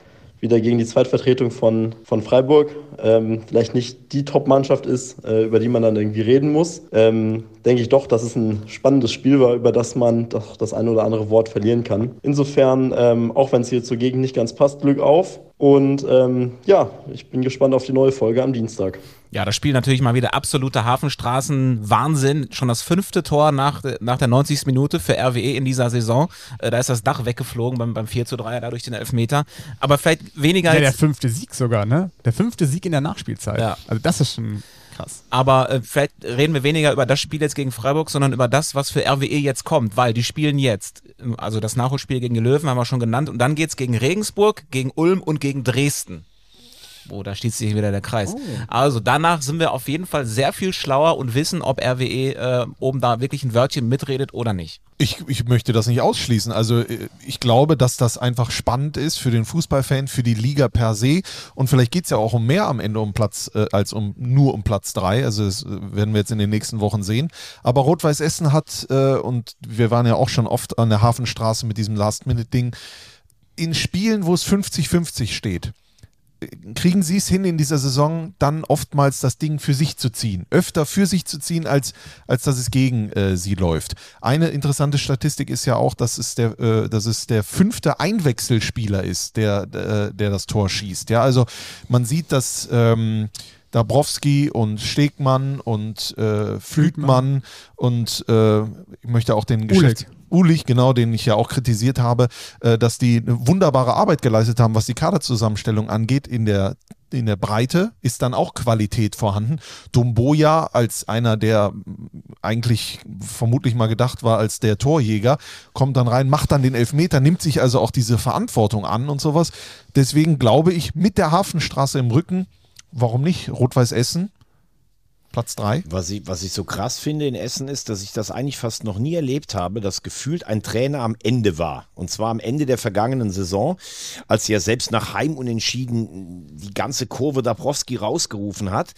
wieder gegen die Zweitvertretung von, von Freiburg ähm, vielleicht nicht die Top-Mannschaft ist, äh, über die man dann irgendwie reden muss, ähm, denke ich doch, dass es ein spannendes Spiel war, über das man doch das ein oder andere Wort verlieren kann. Insofern, ähm, auch wenn es hier zur Gegend nicht ganz passt, Glück auf. Und ähm, ja, ich bin gespannt auf die neue Folge am Dienstag. Ja, das Spiel natürlich mal wieder absoluter Hafenstraßen-Wahnsinn. Schon das fünfte Tor nach, nach der 90. Minute für RWE in dieser Saison. Äh, da ist das Dach weggeflogen beim, beim 4 zu 3, dadurch den Elfmeter. Aber vielleicht weniger Ja, der fünfte Sieg sogar, ne? Der fünfte Sieg in der Nachspielzeit. Ja. Also das ist schon krass. aber äh, vielleicht reden wir weniger über das Spiel jetzt gegen Freiburg, sondern über das, was für RWE jetzt kommt, weil die spielen jetzt. Also das Nachholspiel gegen die Löwen haben wir schon genannt. Und dann geht's gegen Regensburg, gegen Ulm und gegen Dresden. Oh, da schließt sich wieder der Kreis. Also danach sind wir auf jeden Fall sehr viel schlauer und wissen, ob RWE äh, oben da wirklich ein Wörtchen mitredet oder nicht. Ich, ich möchte das nicht ausschließen. Also äh, ich glaube, dass das einfach spannend ist für den Fußballfan, für die Liga per se. Und vielleicht geht es ja auch um mehr am Ende um Platz, äh, als um nur um Platz drei. Also das äh, werden wir jetzt in den nächsten Wochen sehen. Aber Rot-Weiß Essen hat, äh, und wir waren ja auch schon oft an der Hafenstraße mit diesem Last-Minute-Ding, in Spielen, wo es 50-50 steht, kriegen sie es hin in dieser Saison dann oftmals das Ding für sich zu ziehen. Öfter für sich zu ziehen, als, als dass es gegen äh, sie läuft. Eine interessante Statistik ist ja auch, dass es der, äh, dass es der fünfte Einwechselspieler ist, der, der, der das Tor schießt. Ja, also man sieht, dass ähm, Dabrowski und Stegmann und äh, Flütmann und äh, ich möchte auch den Geschäfts Ulich, genau, den ich ja auch kritisiert habe, äh, dass die eine wunderbare Arbeit geleistet haben, was die Kaderzusammenstellung angeht in der in der Breite ist dann auch Qualität vorhanden. Dumboya als einer, der eigentlich vermutlich mal gedacht war als der Torjäger, kommt dann rein, macht dann den Elfmeter, nimmt sich also auch diese Verantwortung an und sowas. Deswegen glaube ich, mit der Hafenstraße im Rücken, warum nicht? Rot-Weiß Essen, Platz 3. Was ich, was ich so krass finde in Essen ist, dass ich das eigentlich fast noch nie erlebt habe, dass gefühlt ein Trainer am Ende war. Und zwar am Ende der vergangenen Saison, als ja selbst nach Heimunentschieden die ganze Kurve Dabrowski rausgerufen hat.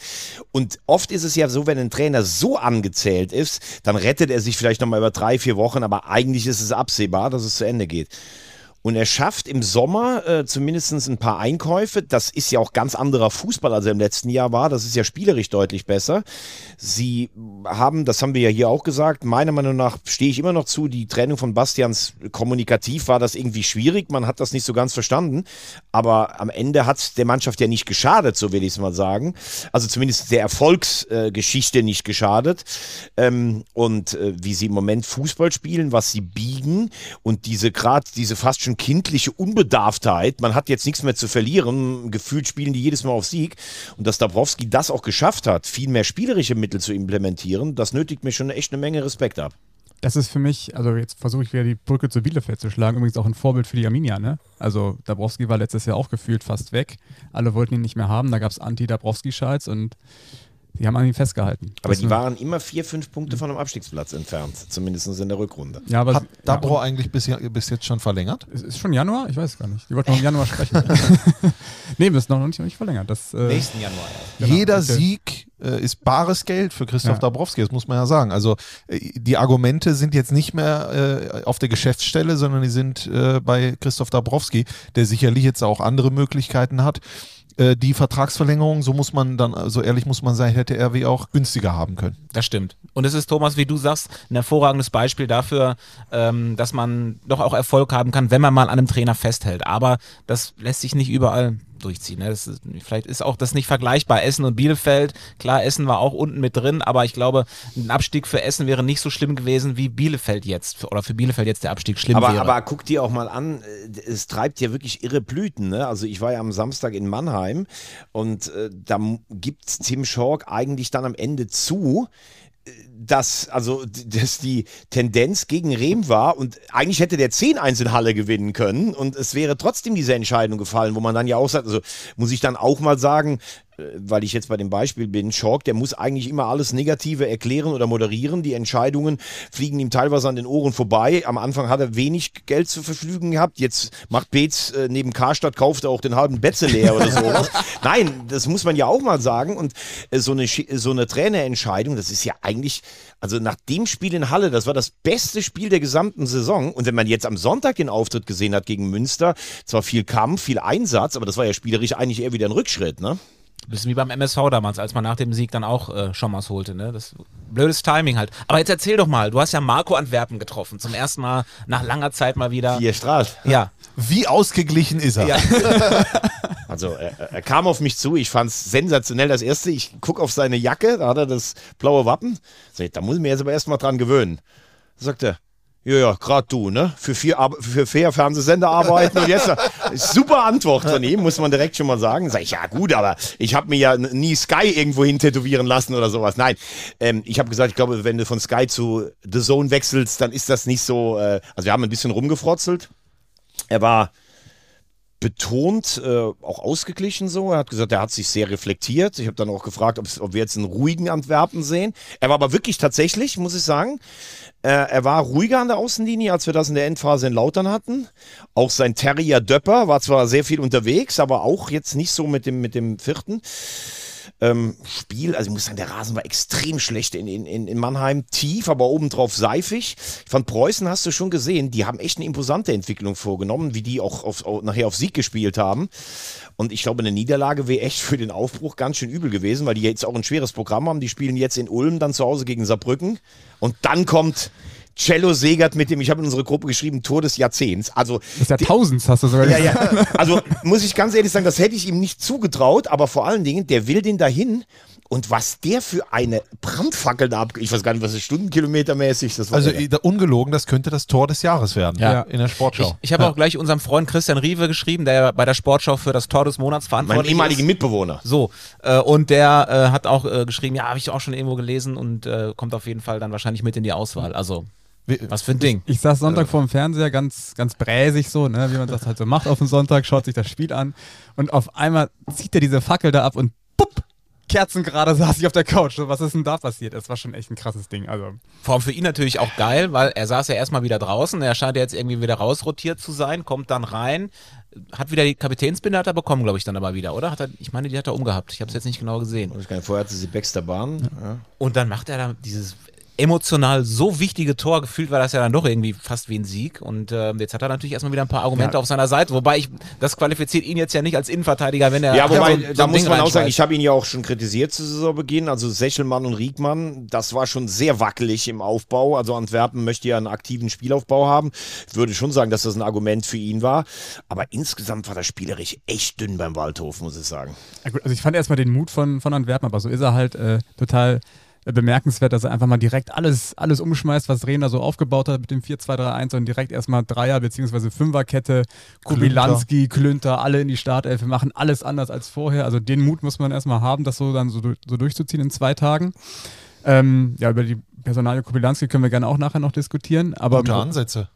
Und oft ist es ja so, wenn ein Trainer so angezählt ist, dann rettet er sich vielleicht nochmal über drei, vier Wochen, aber eigentlich ist es absehbar, dass es zu Ende geht. Und er schafft im Sommer äh, zumindest ein paar Einkäufe. Das ist ja auch ganz anderer Fußball, als er im letzten Jahr war. Das ist ja spielerisch deutlich besser. Sie haben, das haben wir ja hier auch gesagt, meiner Meinung nach stehe ich immer noch zu, die Trennung von Bastians kommunikativ war das irgendwie schwierig. Man hat das nicht so ganz verstanden. Aber am Ende hat es der Mannschaft ja nicht geschadet, so will ich es mal sagen. Also zumindest der Erfolgsgeschichte äh, nicht geschadet. Ähm, und äh, wie sie im Moment Fußball spielen, was sie biegen und diese gerade, diese fast schon kindliche Unbedarftheit. Man hat jetzt nichts mehr zu verlieren. Gefühlt spielen die jedes Mal auf Sieg. Und dass Dabrowski das auch geschafft hat, viel mehr spielerische Mittel zu implementieren, das nötigt mir schon echt eine Menge Respekt ab. Das ist für mich, also jetzt versuche ich wieder die Brücke zu Bielefeld zu schlagen, übrigens auch ein Vorbild für die Arminia, ne? Also Dabrowski war letztes Jahr auch gefühlt fast weg. Alle wollten ihn nicht mehr haben, da gab es Anti-Dabrowski-Scheids und die haben an ihm festgehalten. Aber das die waren immer vier, fünf Punkte von einem Abstiegsplatz entfernt, zumindest in der Rückrunde. Ja, aber Hat Dabro ja, eigentlich bis, bis, jetzt schon verlängert? Ist, ist schon Januar? Ich weiß es gar nicht. Die wollten noch im Januar sprechen. <laughs> nee, wir sind noch nicht, noch nicht verlängert. Das, äh, Nächsten Januar. Genau. Jeder Sieg äh, ist bares Geld für Christoph ja. Dabrowski, das muss man ja sagen. Also äh, die Argumente sind jetzt nicht mehr äh, auf der Geschäftsstelle, sondern die sind äh, bei Christoph Dabrowski, der sicherlich jetzt auch andere Möglichkeiten hat die Vertragsverlängerung, so muss man dann, so ehrlich muss man sein, hätte RW auch günstiger haben können. Das stimmt. Und es ist, Thomas, wie du sagst, ein hervorragendes Beispiel dafür, ähm, dass man doch auch Erfolg haben kann, wenn man mal an einem Trainer festhält. Aber das lässt sich nicht überall durchziehen. Ne? Ist, vielleicht ist auch das nicht vergleichbar. Essen und Bielefeld, klar, Essen war auch unten mit drin, aber ich glaube, ein Abstieg für Essen wäre nicht so schlimm gewesen wie Bielefeld jetzt. Oder für Bielefeld jetzt der Abstieg schlimm aber, wäre. Aber guck dir auch mal an, es treibt ja wirklich irre Blüten. Ne? Also ich war ja am Samstag in Mannheim und äh, da gibt Tim Schork eigentlich dann am Ende zu, dass, also, dass die Tendenz gegen Rehm war und eigentlich hätte der 10 Einzelhalle gewinnen können und es wäre trotzdem diese Entscheidung gefallen, wo man dann ja auch sagt, also muss ich dann auch mal sagen, weil ich jetzt bei dem Beispiel bin, Schork, der muss eigentlich immer alles Negative erklären oder moderieren. Die Entscheidungen fliegen ihm teilweise an den Ohren vorbei. Am Anfang hat er wenig Geld zu verfügen gehabt. Jetzt macht Beetz äh, neben Karstadt, kauft er auch den halben Betze leer oder sowas. <laughs> Nein, das muss man ja auch mal sagen. Und äh, so eine, so eine Trainerentscheidung, das ist ja eigentlich, also nach dem Spiel in Halle, das war das beste Spiel der gesamten Saison. Und wenn man jetzt am Sonntag den Auftritt gesehen hat gegen Münster, zwar viel Kampf, viel Einsatz, aber das war ja spielerisch eigentlich eher wieder ein Rückschritt, ne? Bisschen wie beim MSV damals, als man nach dem Sieg dann auch äh, Schommers holte. Ne? Das blödes Timing halt. Aber jetzt erzähl doch mal, du hast ja Marco Antwerpen getroffen. Zum ersten Mal nach langer Zeit mal wieder. Hier strahlt. Ja. Wie ausgeglichen ist er? Ja. <laughs> also er, er, kam auf mich zu, ich fand es sensationell. Das erste, ich gucke auf seine Jacke, da hat er das blaue Wappen. Da muss ich mir jetzt aber erstmal dran gewöhnen. Da sagt er, ja, ja, gerade du, ne? Für vier, für vier Fernsehsender arbeiten und jetzt super Antwort von ihm, muss man direkt schon mal sagen. Sag ich, ja gut, aber ich habe mir ja nie Sky irgendwo hin tätowieren lassen oder sowas. Nein, ähm, ich habe gesagt, ich glaube, wenn du von Sky zu The Zone wechselst, dann ist das nicht so. Äh, also wir haben ein bisschen rumgefrotzelt. Er war betont, äh, auch ausgeglichen so. Er hat gesagt, er hat sich sehr reflektiert. Ich habe dann auch gefragt, ob wir jetzt einen ruhigen Antwerpen sehen. Er war aber wirklich tatsächlich, muss ich sagen, äh, er war ruhiger an der Außenlinie, als wir das in der Endphase in Lautern hatten. Auch sein Terrier Döpper war zwar sehr viel unterwegs, aber auch jetzt nicht so mit dem, mit dem vierten. Ähm, Spiel, also ich muss sagen, der Rasen war extrem schlecht in, in, in Mannheim, tief, aber obendrauf seifig. Fand Preußen, hast du schon gesehen, die haben echt eine imposante Entwicklung vorgenommen, wie die auch auf, auf, nachher auf Sieg gespielt haben. Und ich glaube, eine Niederlage wäre echt für den Aufbruch ganz schön übel gewesen, weil die jetzt auch ein schweres Programm haben. Die spielen jetzt in Ulm, dann zu Hause gegen Saarbrücken. Und dann kommt Cello Segert mit dem, ich habe in unsere Gruppe geschrieben, Tor des Jahrzehnts. Also Des Jahrtausends hast du sogar ja, gesagt. ja. <laughs> Also muss ich ganz ehrlich sagen, das hätte ich ihm nicht zugetraut, aber vor allen Dingen, der will den dahin. Und was der für eine Brandfackel da ab, ich weiß gar nicht, was ist Stundenkilometermäßig, das war Also ja- äh, ungelogen, das könnte das Tor des Jahres werden Ja. in der Sportschau. Ich habe auch gleich unserem Freund Christian Riewe geschrieben, der bei der Sportschau für das Tor des Monats mein verantwortlich ehemaliger ist. Mitbewohner. So, äh, und der äh, hat auch äh, geschrieben, ja, habe ich auch schon irgendwo gelesen und kommt auf jeden Fall dann wahrscheinlich mit in die Auswahl. Also, was für ein Ding. Ich saß Sonntag vor dem Fernseher, ganz, ganz bräsig so, ne, wie man das halt so macht auf dem Sonntag, schaut sich das Spiel an und auf einmal zieht er diese Fackel da ab und pupp, kerzengerade saß ich auf der Couch. So, was ist denn da passiert? Das war schon echt ein krasses Ding. Also, Vor allem für ihn natürlich auch geil, weil er saß ja erstmal wieder draußen, er scheint ja jetzt irgendwie wieder rausrotiert zu sein, kommt dann rein, hat wieder die Kapitänsbinde hat er bekommen, glaube ich, dann aber wieder, oder? Hat er, ich meine, die hat er umgehabt. Ich habe es jetzt nicht genau gesehen. Ich vorher hatte sie Baxter Bahn. Ja. Und dann macht er da dieses emotional so wichtige Tor. Gefühlt war das ja dann doch irgendwie fast wie ein Sieg. Und äh, jetzt hat er natürlich erstmal wieder ein paar Argumente Ja. auf seiner Seite. Wobei ich, das qualifiziert ihn jetzt ja nicht als Innenverteidiger, wenn er. Ja, wobei, so- so da muss Ding man auch sagen, ich habe ihn ja auch schon kritisiert zu Saisonbeginn. Also Sechelmann und Riegmann, das war schon sehr wackelig im Aufbau. Also Antwerpen möchte ja einen aktiven Spielaufbau haben. Ich würde schon sagen, dass das ein Argument für ihn war. Aber insgesamt war das spielerisch echt dünn beim Waldhof, muss ich sagen. also ich fand erstmal den Mut von, von Antwerpen, aber so ist er halt äh, total bemerkenswert, dass er einfach mal direkt alles, alles umschmeißt, was Rehner so aufgebaut hat mit dem 4-2-3-1 und direkt erstmal Dreier- bzw. Fünferkette, Kubilanski, Klünter, alle in die Startelf. Wir machen alles anders als vorher. Also den Mut muss man erstmal haben, das so dann so, so durchzuziehen in zwei Tagen. Ähm, ja, über die Personalie Kubilanski können wir gerne auch nachher noch diskutieren. Aber Gute Ansätze.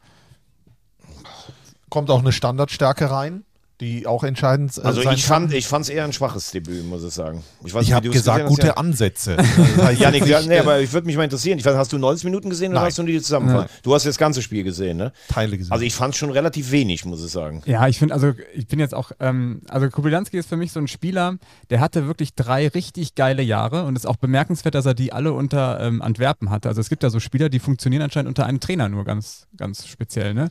Kommt auch eine Standardstärke rein, die auch entscheidend äh, Also sein ich kann. fand ich fand's eher ein schwaches Debüt, muss ich sagen. Ich, Ich habe es gesagt, gute ja. Ansätze. <laughs> Jetzt ja, nicht, nee, äh, aber ich würde mich mal interessieren. Ich weiß, hast du 90 Minuten gesehen oder Nein. hast du nur die Zusammenfassung? Du hast das ganze Spiel gesehen, ne? Teile gesehen. Also ich fand schon relativ wenig, muss ich sagen. Ja, ich finde, also ich bin jetzt auch, ähm, also Kubilanski ist für mich so ein Spieler, der hatte wirklich drei richtig geile Jahre und es ist auch bemerkenswert, dass er die alle unter ähm, Antwerpen hatte. Also es gibt ja so Spieler, die funktionieren anscheinend unter einem Trainer nur ganz, ganz speziell, ne?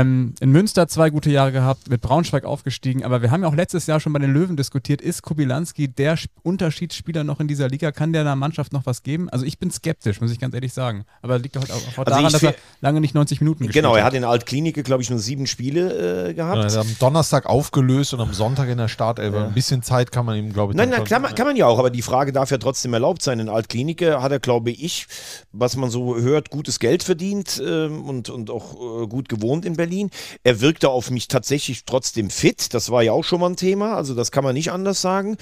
Ähm, in Münster zwei gute Jahre gehabt, mit Braunschweig aufgestiegen, aber wir haben ja auch letztes Jahr schon bei den Löwen diskutiert, ist Kubilanski der Sp- Unterschiedsspieler noch in dieser Liga? Kann der einer Mannschaft noch was geben? Also ich bin skeptisch, muss ich ganz ehrlich sagen. Aber liegt auch, auch Also daran, dass er lange nicht 90 Minuten gespielt Genau, er hat. hat in Altklinike, glaube ich, nur sieben Spiele äh, gehabt. Ja, er hat am Donnerstag aufgelöst und am Sonntag in der Startelf. Ein bisschen Zeit kann man ihm, glaube ich, Nein, dann nein, kann man, kann man ja auch, aber die Frage darf ja trotzdem erlaubt sein. In Altklinike hat er, glaube ich, was man so hört, gutes Geld verdient ähm, und, und auch äh, gut gewohnt in Berlin. Er wirkte auf mich tatsächlich trotzdem fit. Das war ja auch schon mal ein Thema, also das kann man nicht anders sagen.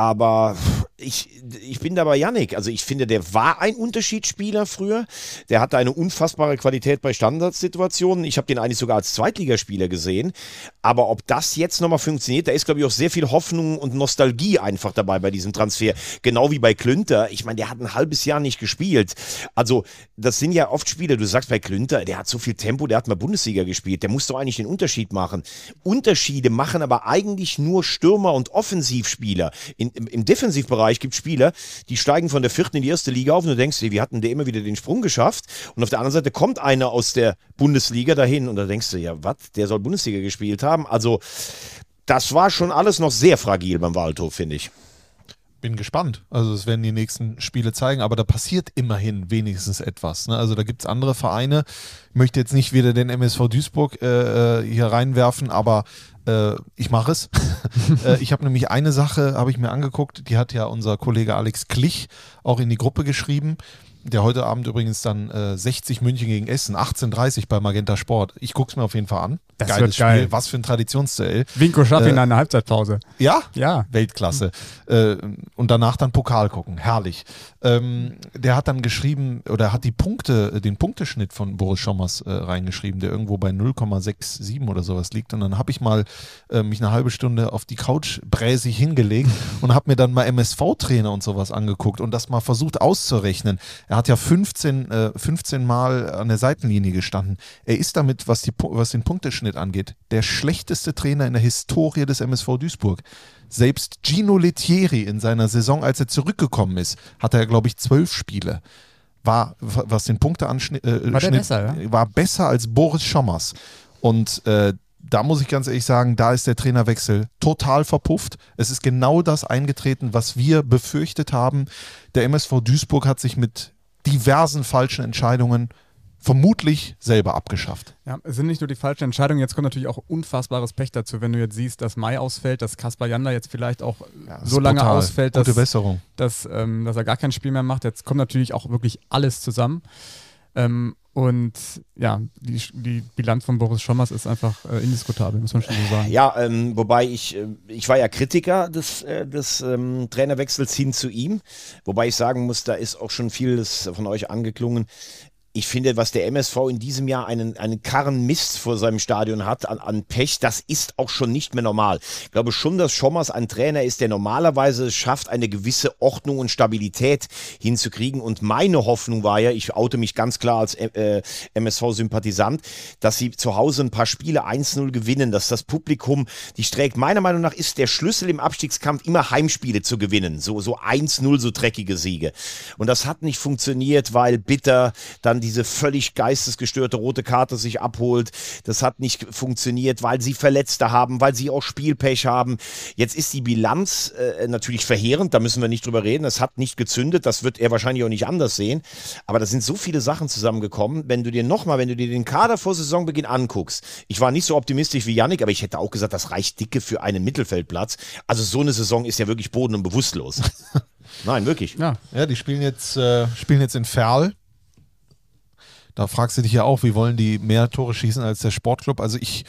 Aber ich, ich bin da bei Yannick. Also ich finde, der war ein Unterschiedsspieler früher. Der hatte eine unfassbare Qualität bei Standardsituationen. Ich habe den eigentlich sogar als Zweitligaspieler gesehen. Aber ob das jetzt nochmal funktioniert, da ist, glaube ich, auch sehr viel Hoffnung und Nostalgie einfach dabei bei diesem Transfer. Genau wie bei Klünter. Ich meine, der hat ein halbes Jahr nicht gespielt. Also, das sind ja oft Spieler. Du sagst bei Klünter, der hat so viel Tempo, der hat mal Bundesliga gespielt. Der muss doch eigentlich den Unterschied machen. Unterschiede machen aber eigentlich nur Stürmer und Offensivspieler. In, im, Im Defensivbereich gibt es Spieler, die steigen von der vierten in die erste Liga auf und du denkst, dir, wie hatten der immer wieder den Sprung geschafft? Und auf der anderen Seite kommt einer aus der Bundesliga dahin und da denkst du, ja, was, der soll Bundesliga gespielt haben. Also, das war schon alles noch sehr fragil beim Waldhof, finde ich. bin gespannt. Also es werden die nächsten Spiele zeigen, aber da passiert immerhin wenigstens etwas. Ne? Also da gibt es andere Vereine. Ich möchte jetzt nicht wieder den MSV Duisburg äh, äh, hier reinwerfen, aber äh, ich mache es. <laughs> äh, ich habe nämlich eine Sache, habe ich mir angeguckt, die hat ja unser Kollege Alex Klich auch in die Gruppe geschrieben. Der heute Abend übrigens dann äh, 60 München gegen Essen, 18.30 bei Magenta Sport. Ich gucke es mir auf jeden Fall an. Das Geiles wird geil. Spiel. Was für ein Traditionsduell. Winko Schaff Äh, in einer Halbzeitpause. Ja? Ja. Weltklasse. Äh, und danach dann Pokal gucken. Herrlich. Ähm, der hat dann geschrieben, oder hat die Punkte, den Punkteschnitt von Boris Schommers äh, reingeschrieben, der irgendwo bei 0,67 oder sowas liegt. Und dann habe ich mal äh, mich eine halbe Stunde auf die Couch bräsig hingelegt <laughs> und habe mir dann mal MSV-Trainer und sowas angeguckt und das mal versucht auszurechnen. Er hat ja 15, äh, 15 Mal an der Seitenlinie gestanden. Er ist damit, was, die, was den Punkteschnitt angeht, der schlechteste Trainer in der Historie des MSV Duisburg. Selbst Gino Lettieri in seiner Saison, als er zurückgekommen ist, hatte er, glaube ich, zwölf Spiele. War, was den Punkteanschnitt äh, War Schnitt- besser, ja? war besser als Boris Schommers. Und äh, da muss ich ganz ehrlich sagen, da ist der Trainerwechsel total verpufft. Es ist genau das eingetreten, was wir befürchtet haben. Der MSV Duisburg hat sich mit diversen falschen Entscheidungen vermutlich selber abgeschafft. Ja, es sind nicht nur die falschen Entscheidungen, jetzt kommt natürlich auch unfassbares Pech dazu, wenn du jetzt siehst, dass Mai ausfällt, dass Kaspar Janda jetzt vielleicht auch das so lange brutal. ausfällt, Gute dass, Besserung. Dass, ähm, dass er gar kein Spiel mehr macht. Jetzt kommt natürlich auch wirklich alles zusammen. Ähm, und ja, die, die Bilanz von Boris Schommers ist einfach äh, indiskutabel, muss man schon so sagen. Ja, ähm, wobei ich, äh, ich war ja Kritiker des, äh, des ähm, Trainerwechsels hin zu ihm, wobei ich sagen muss, da ist auch schon vieles von euch angeklungen. Ich finde, was der MSV in diesem Jahr einen, einen Karren Mist vor seinem Stadion hat an, an Pech, das ist auch schon nicht mehr normal. Ich glaube schon, dass Schommers ein Trainer ist, der normalerweise es schafft, eine gewisse Ordnung und Stabilität hinzukriegen. Und meine Hoffnung war ja, ich oute mich ganz klar als äh, MSV-Sympathisant, dass sie zu Hause ein paar Spiele 1-0 gewinnen, dass das Publikum die trägt. Meiner Meinung nach ist der Schlüssel im Abstiegskampf immer Heimspiele zu gewinnen. So, so 1-0, so dreckige Siege. Und das hat nicht funktioniert, weil Bitter dann diese völlig geistesgestörte rote Karte sich abholt. Das hat nicht funktioniert, weil sie Verletzte haben, weil sie auch Spielpech haben. Jetzt ist die Bilanz äh, natürlich verheerend, da müssen wir nicht drüber reden. Es hat nicht gezündet, das wird er wahrscheinlich auch nicht anders sehen. Aber da sind so viele Sachen zusammengekommen. Wenn du dir nochmal, wenn du dir den Kader vor Saisonbeginn anguckst, ich war nicht so optimistisch wie Yannick, aber ich hätte auch gesagt, das reicht dicke für einen Mittelfeldplatz. Also so eine Saison ist ja wirklich boden- und bewusstlos. <laughs> Nein, wirklich. Ja. Ja, die spielen jetzt, äh, spielen jetzt in Ferl. Da fragst du dich ja auch, wie wollen die mehr Tore schießen als der Sportclub? Also ich,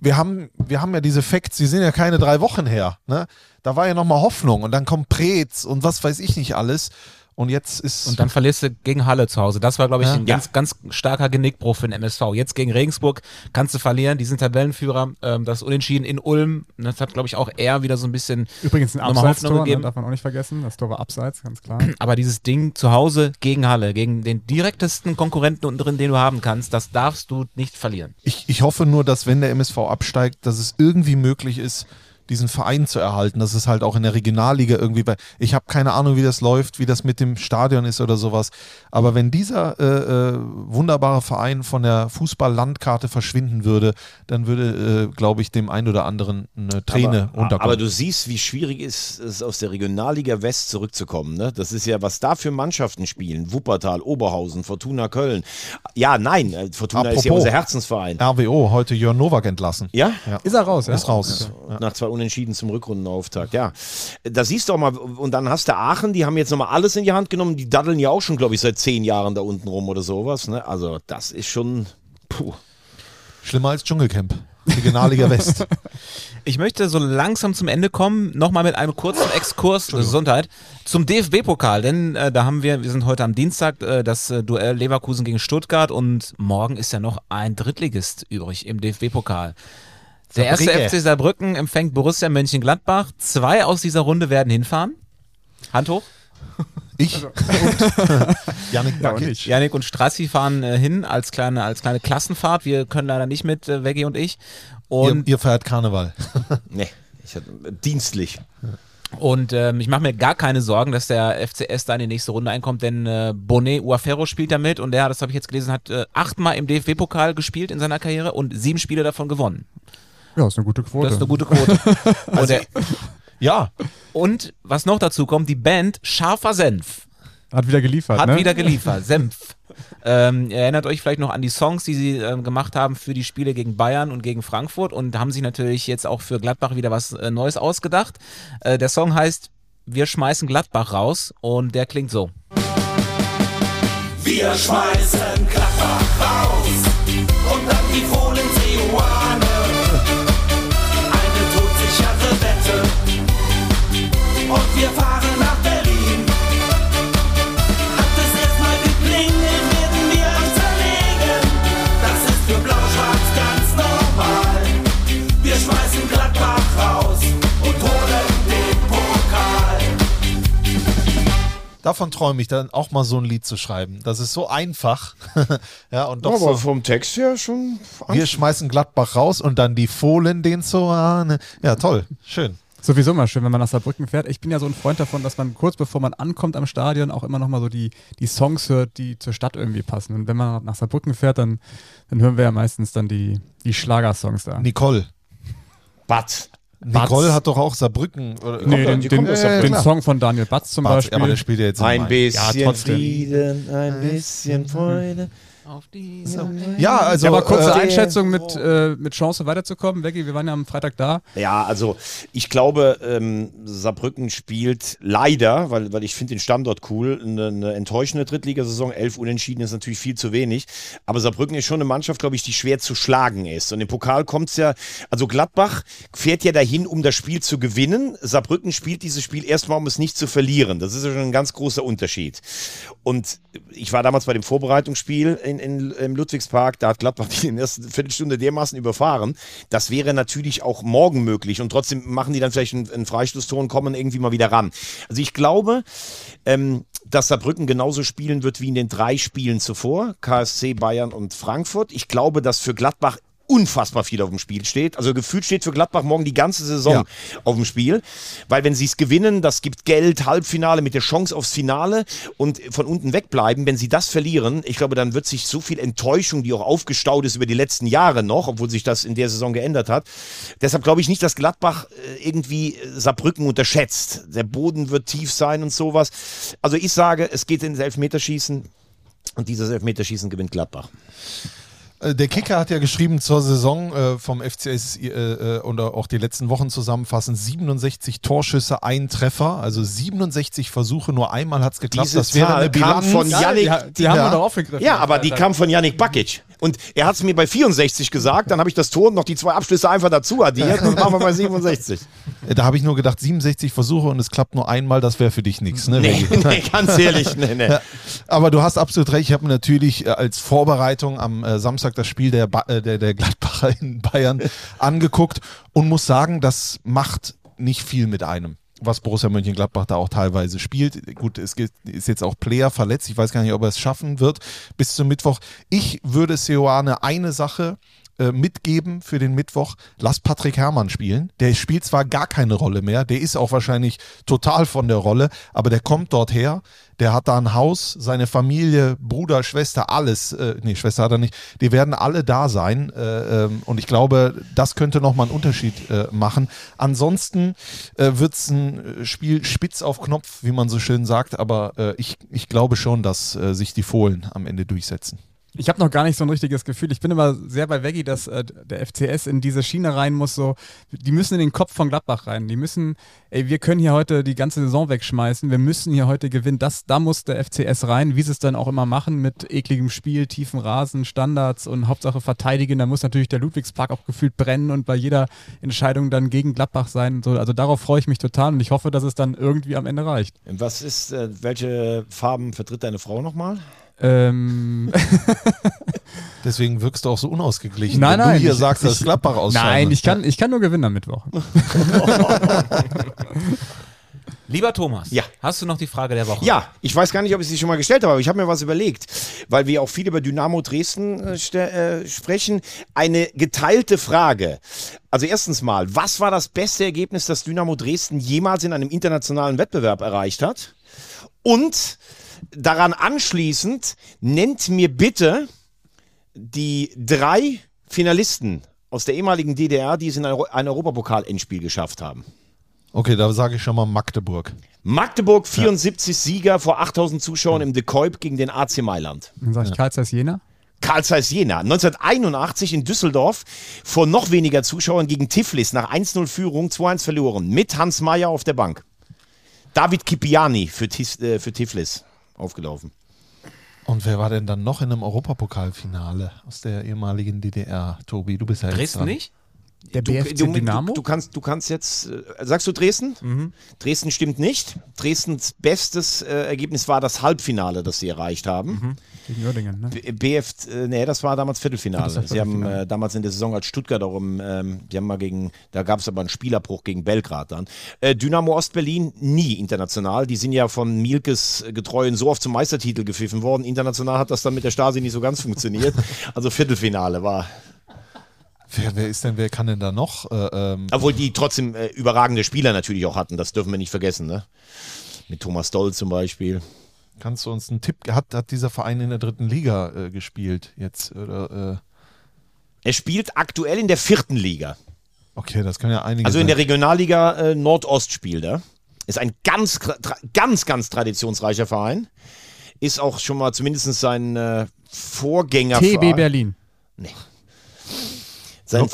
wir haben, wir haben ja diese Facts, die sind ja keine drei Wochen her. Ne? Da war ja nochmal Hoffnung und dann kommt Preetz und was weiß ich nicht alles. Und jetzt ist. Und dann verlierst du gegen Halle zu Hause. Das war, glaube ich, Ja. ein ganz, ganz starker Genickbruch für den MSV. Jetzt gegen Regensburg kannst du verlieren. Die sind Tabellenführer. Ähm, das Unentschieden in Ulm, das hat, glaube ich, auch eher wieder so ein bisschen Übrigens ein Abseits-Tor, ne, darf man auch nicht vergessen. Das Tor war abseits, ganz klar. <clears throat> Aber dieses Ding zu Hause gegen Halle, gegen den direktesten Konkurrenten unten drin, den du haben kannst, das darfst du nicht verlieren. Ich, ich hoffe nur, dass wenn der MSV absteigt, dass es irgendwie möglich ist, diesen Verein zu erhalten, dass es halt auch in der Regionalliga irgendwie bei. Ich habe keine Ahnung, wie das läuft, wie das mit dem Stadion ist oder sowas. Aber wenn dieser äh, äh, wunderbare Verein von der Fußball-Landkarte verschwinden würde, dann würde, äh, glaube ich, dem einen oder anderen eine Träne aber, runterkommen. aber du siehst, wie schwierig es ist, aus der Regionalliga West zurückzukommen. Ne? Das ist ja, was da für Mannschaften spielen. Wuppertal, Oberhausen, Fortuna Köln. Ja, nein, äh, Fortuna ist ja Apropos. unser Herzensverein. RWO, heute Jörn Nowak entlassen. Ja? Ist er raus, ja? Ist raus. Ja. Nach zwei Unentschieden zum Rückrundenauftakt, ja. Da siehst du auch mal, und dann hast du Aachen, die haben jetzt nochmal alles in die Hand genommen, die daddeln ja auch schon, glaube ich, seit zehn Jahren da unten rum oder sowas. Ne? Also das ist schon, puh. Schlimmer als Dschungelcamp. Regionalliga West. <laughs> Ich möchte so langsam zum Ende kommen, nochmal mit einem kurzen Exkurs, Gesundheit, zum DFB-Pokal, denn äh, da haben wir, wir sind heute am Dienstag, äh, das äh, Duell Leverkusen gegen Stuttgart und morgen ist ja noch ein Drittligist übrig im DFB-Pokal. Der erste. FC Saarbrücken empfängt Borussia Mönchengladbach. Zwei aus dieser Runde werden hinfahren. Hand hoch. Ich Also, und <laughs> Janik Ja, nicht. Janik und Strassi fahren äh, hin als kleine, als kleine Klassenfahrt. Wir können leider nicht mit, äh, Veggie und ich. Ihr, Und ihr feiert Karneval. <laughs> Ne, ich hatte, dienstlich. Und ähm, ich mache mir gar keine Sorgen, dass der FCS da in die nächste Runde einkommt, denn äh, Bonet Uaferro spielt da mit und der, das habe ich jetzt gelesen, hat äh, achtmal im DFB-Pokal gespielt in seiner Karriere und sieben Spiele davon gewonnen. Ja, ist eine gute Quote. Das ist eine gute Quote. und, <laughs> der, Ja, und was noch dazu kommt, die Band Scharfer Senf Hat wieder geliefert, hat ne? wieder geliefert. Senf. Ähm, ihr erinnert euch vielleicht noch an die Songs, die sie ähm, gemacht haben für die Spiele gegen Bayern und gegen Frankfurt und haben sich natürlich jetzt auch für Gladbach wieder was äh, Neues ausgedacht. Äh, der Song heißt Wir schmeißen Gladbach raus und der klingt so. Wir schmeißen Gladbach raus und dann die Fohlen davon träume ich dann auch mal so ein Lied zu schreiben. Das ist so einfach. <laughs> ja, und doch aber so. vom Text her schon. Wir schmeißen Gladbach raus und dann die Fohlen den Zoane. Ja, toll. Schön. Sowieso mal schön, wenn man nach Saarbrücken fährt. Ich bin ja so ein Freund davon, dass man kurz bevor man ankommt am Stadion auch immer noch mal so die, die Songs hört, die zur Stadt irgendwie passen. Und wenn man nach Saarbrücken fährt, dann, dann hören wir ja meistens dann die, die Schlagersongs da. Nicole. Batz. Nicole hat doch auch Saarbrücken. Oder, Nee, den, den, Ja, den. Song von Daniel Batz zum Batz, Beispiel. aber der spielt ja jetzt in Ein bisschen. Frieden, ein bisschen Freude. Auf die Ja, also. ja, aber kurze äh, Einschätzung mit, äh, mit Chance weiterzukommen. Veggie, wir waren ja am Freitag da. Ja, also ich glaube, ähm, Saarbrücken spielt leider, weil, weil ich finde den Standort cool, eine, eine enttäuschende Drittligasaison. Elf Unentschieden ist natürlich viel zu wenig. Aber Saarbrücken ist schon eine Mannschaft, glaube ich, die schwer zu schlagen ist. Und im Pokal kommt es ja, also Gladbach fährt ja dahin, um das Spiel zu gewinnen. Saarbrücken spielt dieses Spiel erstmal, um es nicht zu verlieren. Das ist ja schon ein ganz großer Unterschied. Und ich war damals bei dem Vorbereitungsspiel in, in, im Ludwigspark, da hat Gladbach <laughs> die in der ersten Viertelstunde dermaßen überfahren. Das wäre natürlich auch morgen möglich und trotzdem machen die dann vielleicht einen, einen Freistoßtor und kommen irgendwie mal wieder ran. Also ich glaube, ähm, dass Saarbrücken genauso spielen wird wie in den drei Spielen zuvor, KSC, Bayern und Frankfurt. Ich glaube, dass für Gladbach unfassbar viel auf dem Spiel steht. Also gefühlt steht für Gladbach morgen die ganze Saison Ja. auf dem Spiel. Weil wenn sie es gewinnen, das gibt Geld, Halbfinale mit der Chance aufs Finale und von unten wegbleiben. Wenn sie das verlieren, ich glaube, dann wird sich so viel Enttäuschung, die auch aufgestaut ist über die letzten Jahre noch, obwohl sich das in der Saison geändert hat. Deshalb glaube ich nicht, dass Gladbach äh, irgendwie äh, Saarbrücken unterschätzt. Der Boden wird tief sein und sowas. Also ich sage, es geht ins Elfmeterschießen und dieses Elfmeterschießen gewinnt Gladbach. Äh, Der Kicker hat ja geschrieben zur Saison äh, vom FCS äh, äh, und auch die letzten Wochen zusammenfassend 67 Torschüsse, ein Treffer, also 67 Versuche, nur einmal hat es geklappt. Diese das wäre Zahl eine kam Bilanz. von Yannick. die, die haben Ja. wir doch aufgegriffen. Ja, aber die kam von Yannick Bakic. Und er hat es mir bei 64 gesagt, dann habe ich das Tor und noch die zwei Abschlüsse einfach dazu addiert und machen wir bei 67. Äh, Da habe ich nur gedacht, 67 Versuche und es klappt nur einmal, das wäre für dich nichts. Ne? Nee, nee, ganz ehrlich, nee, nee. <laughs> Aber du hast absolut recht. Ich habe mir natürlich äh, als Vorbereitung am äh, Samstag das Spiel der, ba der, der Gladbacher in Bayern angeguckt und muss sagen, das macht nicht viel mit einem. Was Borussia Mönchengladbach da auch teilweise spielt. Gut, es ist jetzt auch Player verletzt. Ich weiß gar nicht, ob er es schaffen wird bis zum Mittwoch. Ich würde Seoane eine Sache äh, mitgeben für den Mittwoch. Lass Patrick Herrmann spielen. Der spielt zwar gar keine Rolle mehr, der ist auch wahrscheinlich total von der Rolle, aber der kommt dort her, der hat da ein Haus, seine Familie, Bruder, Schwester, alles, äh, nee, Schwester hat er nicht, die werden alle da sein äh, ähm, und ich glaube, das könnte nochmal einen Unterschied äh, machen. Ansonsten äh, wird es ein Spiel spitz auf Knopf, wie man so schön sagt, aber äh, ich, ich glaube schon, dass äh, sich die Fohlen am Ende durchsetzen. Ich habe noch gar nicht so ein richtiges Gefühl. Ich bin immer sehr bei Veggie, dass äh, der FCS in diese Schiene rein muss. So, die müssen in den Kopf von Gladbach rein. Die müssen, ey, wir können hier heute die ganze Saison wegschmeißen. Wir müssen hier heute gewinnen. Das, da muss der FCS rein, wie sie es dann auch immer machen mit ekligem Spiel, tiefen Rasen, Standards und Hauptsache verteidigen. Da muss natürlich der Ludwigspark auch gefühlt brennen und bei jeder Entscheidung dann gegen Gladbach sein. So, also darauf freue ich mich total und ich hoffe, dass es dann irgendwie am Ende reicht. Was ist, äh, welche Farben vertritt deine Frau nochmal? Ähm, <laughs> Deswegen wirkst du auch so unausgeglichen. Nein, wenn nein, du hier ich- sagst, dass Gladbach ausscheiden nein, ich kann, ich kann nur gewinnen am Mittwoch. <laughs> Lieber Thomas, Ja. hast du noch die Frage der Woche? Ja, ich weiß gar nicht, ob ich sie schon mal gestellt habe, aber ich habe mir was überlegt, weil wir auch viel über Dynamo Dresden äh, äh, sprechen. Eine geteilte Frage. Also erstens mal, was war das beste Ergebnis, das Dynamo Dresden jemals in einem internationalen Wettbewerb erreicht hat? Und daran anschließend, nennt mir bitte die drei Finalisten aus der ehemaligen DDR, die es in ein Euro- ein Europapokal-Endspiel geschafft haben. Okay, da sage ich schon mal Magdeburg. Magdeburg 74 Sieger vor 8000 Zuschauern im De Kuip gegen den AC Mailand. Dann sage ich Karl Zeiss Jena. Karl Zeiss Jena 1981 in Düsseldorf vor noch weniger Zuschauern gegen Tiflis nach 1-0 Führung 2-1 verloren mit Hans Meyer auf der Bank. David Kipiani für, Tis, äh, für Tiflis aufgelaufen. Und wer war denn dann noch in einem Europapokalfinale aus der ehemaligen DDR? Tobi, du bist ja jetzt Dresden dran. nicht? Der Du, BFC du, Dynamo? Du, du, kannst, du kannst jetzt, äh, sagst du Dresden? Mhm. Dresden stimmt nicht. Dresdens bestes äh, Ergebnis war das Halbfinale, das sie erreicht haben. Mhm. Gegen Uerdingen, ne? BF, äh, nee, das war damals Viertelfinale. Das war Sie haben äh, damals in der Saison als Stuttgart auch im, ähm, die haben mal gegen, da gab es aber einen Spielerbruch gegen Belgrad dann. Äh, Dynamo Ostberlin nie international. Die sind ja von Mielkes äh, Getreuen so oft zum Meistertitel gepfiffen worden. International hat das dann mit der Stasi nicht so ganz funktioniert. <laughs> Also Viertelfinale war. Wer, wer ist denn, wer kann denn da noch? Äh, ähm, Obwohl die trotzdem äh, überragende Spieler natürlich auch hatten. Das dürfen wir nicht vergessen, ne? Mit Thomas Doll zum Beispiel. Kannst du uns einen Tipp, hat, hat dieser Verein in der dritten Liga äh, gespielt jetzt? Oder, äh, Er spielt aktuell in der vierten Liga. okay, das können ja einige Also in sein. der Regionalliga äh, Nordost spielt er. Ist ein ganz, ganz, ganz traditionsreicher Verein. Ist auch schon mal zumindest sein äh, Vorgänger. TB Berlin. Sein,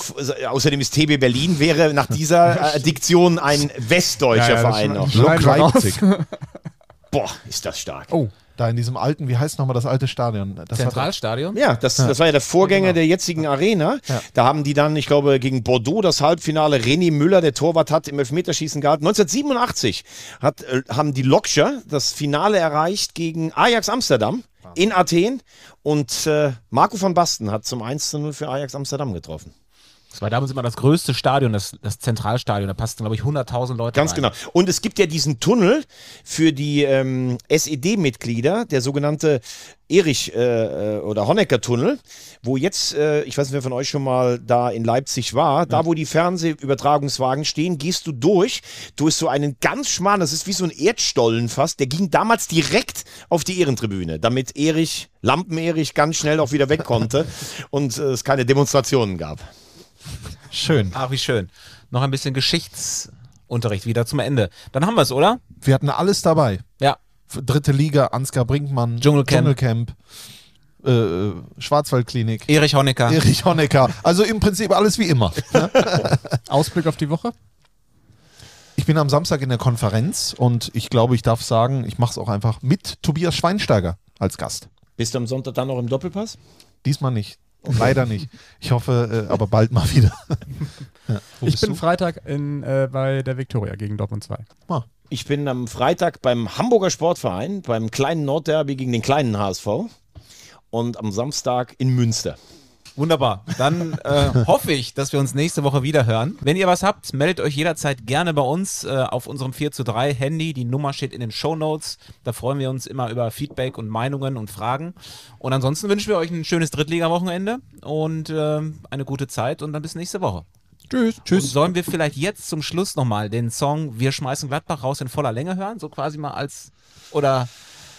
außerdem ist TB Berlin wäre nach dieser äh, Diktion ein westdeutscher <laughs> Ja, ja, Verein noch. Leipzig. <laughs> Boah, ist das stark. Oh, Da in diesem alten, wie heißt nochmal das alte Stadion? Das Zentralstadion? Ja, das, das war ja der Vorgänger der jetzigen Arena. Ja. Da haben die dann, ich glaube, gegen Bordeaux das Halbfinale. René Müller, der Torwart, hat im Elfmeterschießen gehalten. 1987 hat, äh, haben die Lokscher das Finale erreicht gegen Ajax Amsterdam in Athen. Und äh, Marco van Basten hat zum 1 zu 0 für Ajax Amsterdam getroffen. Das war damals immer das größte Stadion, das, das Zentralstadion. Da passten, glaube ich, 100.000 Leute Ganz rein. genau. Und es gibt ja diesen Tunnel für die ähm, SED-Mitglieder, der sogenannte Erich äh, äh, oder Honecker-Tunnel, wo jetzt, äh, ich weiß nicht, wer von euch schon mal da in Leipzig war, da wo die Fernsehübertragungswagen stehen, gehst du durch, durch so einen ganz schmalen, das ist wie so ein Erdstollen fast, der ging damals direkt auf die Ehrentribüne, damit Erich, Lampen-Erich ganz schnell auch wieder weg konnte <laughs> und äh, es keine Demonstrationen gab. Schön. Ach, wie schön. Noch ein bisschen Geschichtsunterricht wieder zum Ende. Dann haben wir es, oder? Wir hatten alles dabei. Ja. Dritte Liga, Ansgar Brinkmann, Dschungelcamp. Dschungelcamp äh, Schwarzwaldklinik, Erich Honecker. Erich Honecker. Also im Prinzip alles wie immer. <laughs> Ausblick auf die Woche? Ich bin am Samstag in der Konferenz und ich glaube, ich darf sagen, ich mache es auch einfach mit Tobias Schweinsteiger als Gast. Bist du am Sonntag dann noch im Doppelpass? Diesmal nicht. Leider nicht. Ich hoffe, äh, aber bald mal wieder. <laughs> ja. Ich bin du? Freitag in, äh, bei der Viktoria gegen Dortmund 2. Ah, Ich bin am Freitag beim Hamburger Sportverein, beim kleinen Nordderby gegen den kleinen HSV und am Samstag in Münster. Wunderbar. Dann äh, hoffe ich, dass wir uns nächste Woche wieder hören. Wenn ihr was habt, meldet euch jederzeit gerne bei uns äh, auf unserem 4 zu 3 Handy. Die Nummer steht in den Show Notes. Da freuen wir uns immer über Feedback und Meinungen und Fragen. Und ansonsten wünschen wir euch ein schönes Drittliga-Wochenende und äh, eine gute Zeit und dann bis nächste Woche. Tschüss. Und sollen wir vielleicht jetzt zum Schluss nochmal den Song Wir schmeißen Gladbach raus in voller Länge hören? So quasi mal als. Oder.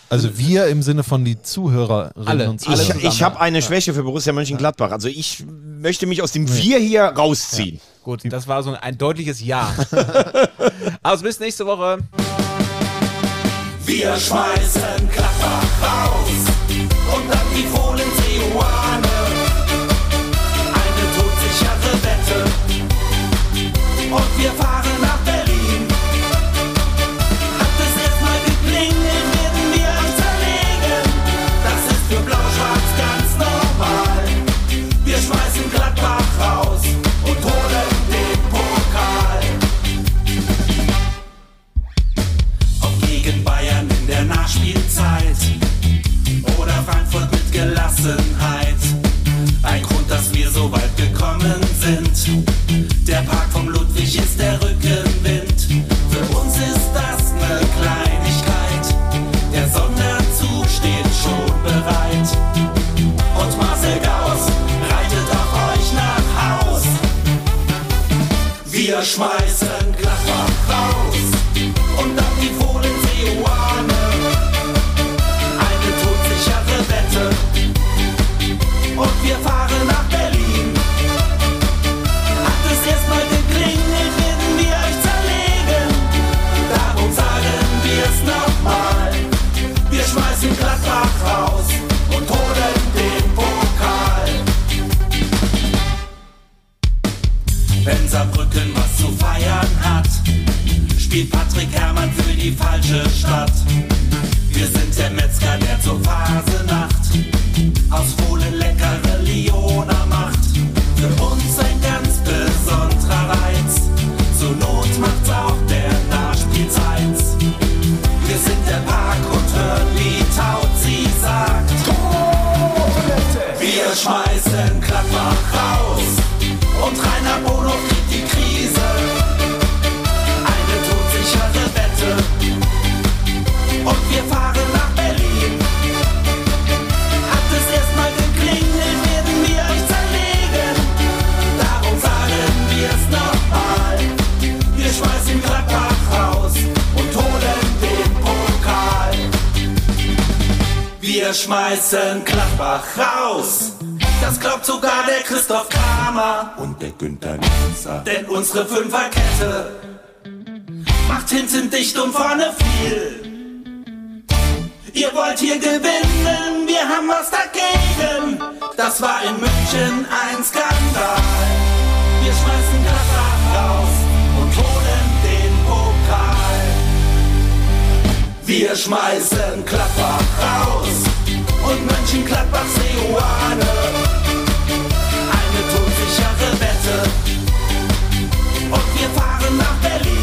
Also wir im Sinne von die Zuhörerinnen Alle. und Alle Ich, Zuhörer. ich habe eine Schwäche für Borussia Mönchengladbach. Also ich möchte mich aus dem Wir hier rausziehen. Gut, das war so ein deutliches Ja. <laughs> also bis nächste Woche. Wir schmeißen Gladbach raus und dann die Fohlen Seoane. Eine todsichere Wette und wir fahren so weit gekommen sind. Der Park vom Ludwig ist der Rückenwind. Für uns ist das eine Kleinigkeit. Der Sonderzug steht schon bereit. Und Marcel Gauss reitet auf euch nach Haus. Wir schmeißen Gladbach raus die falsche Stadt. Wir sind der Metzger, der zur Phasenacht aus schmeißen Gladbach raus. Das glaubt sogar der Christoph Kramer und der Günther Netzer. Denn unsere Fünferkette macht hinten dicht und vorne viel. Ihr wollt hier gewinnen, wir haben was dagegen. Das war in München ein Skandal. Wir schmeißen Gladbach raus und holen den Pokal. Wir schmeißen Gladbach raus und Mönchengladbachs Leoane. Eine todsichere Wette und wir fahren nach Berlin.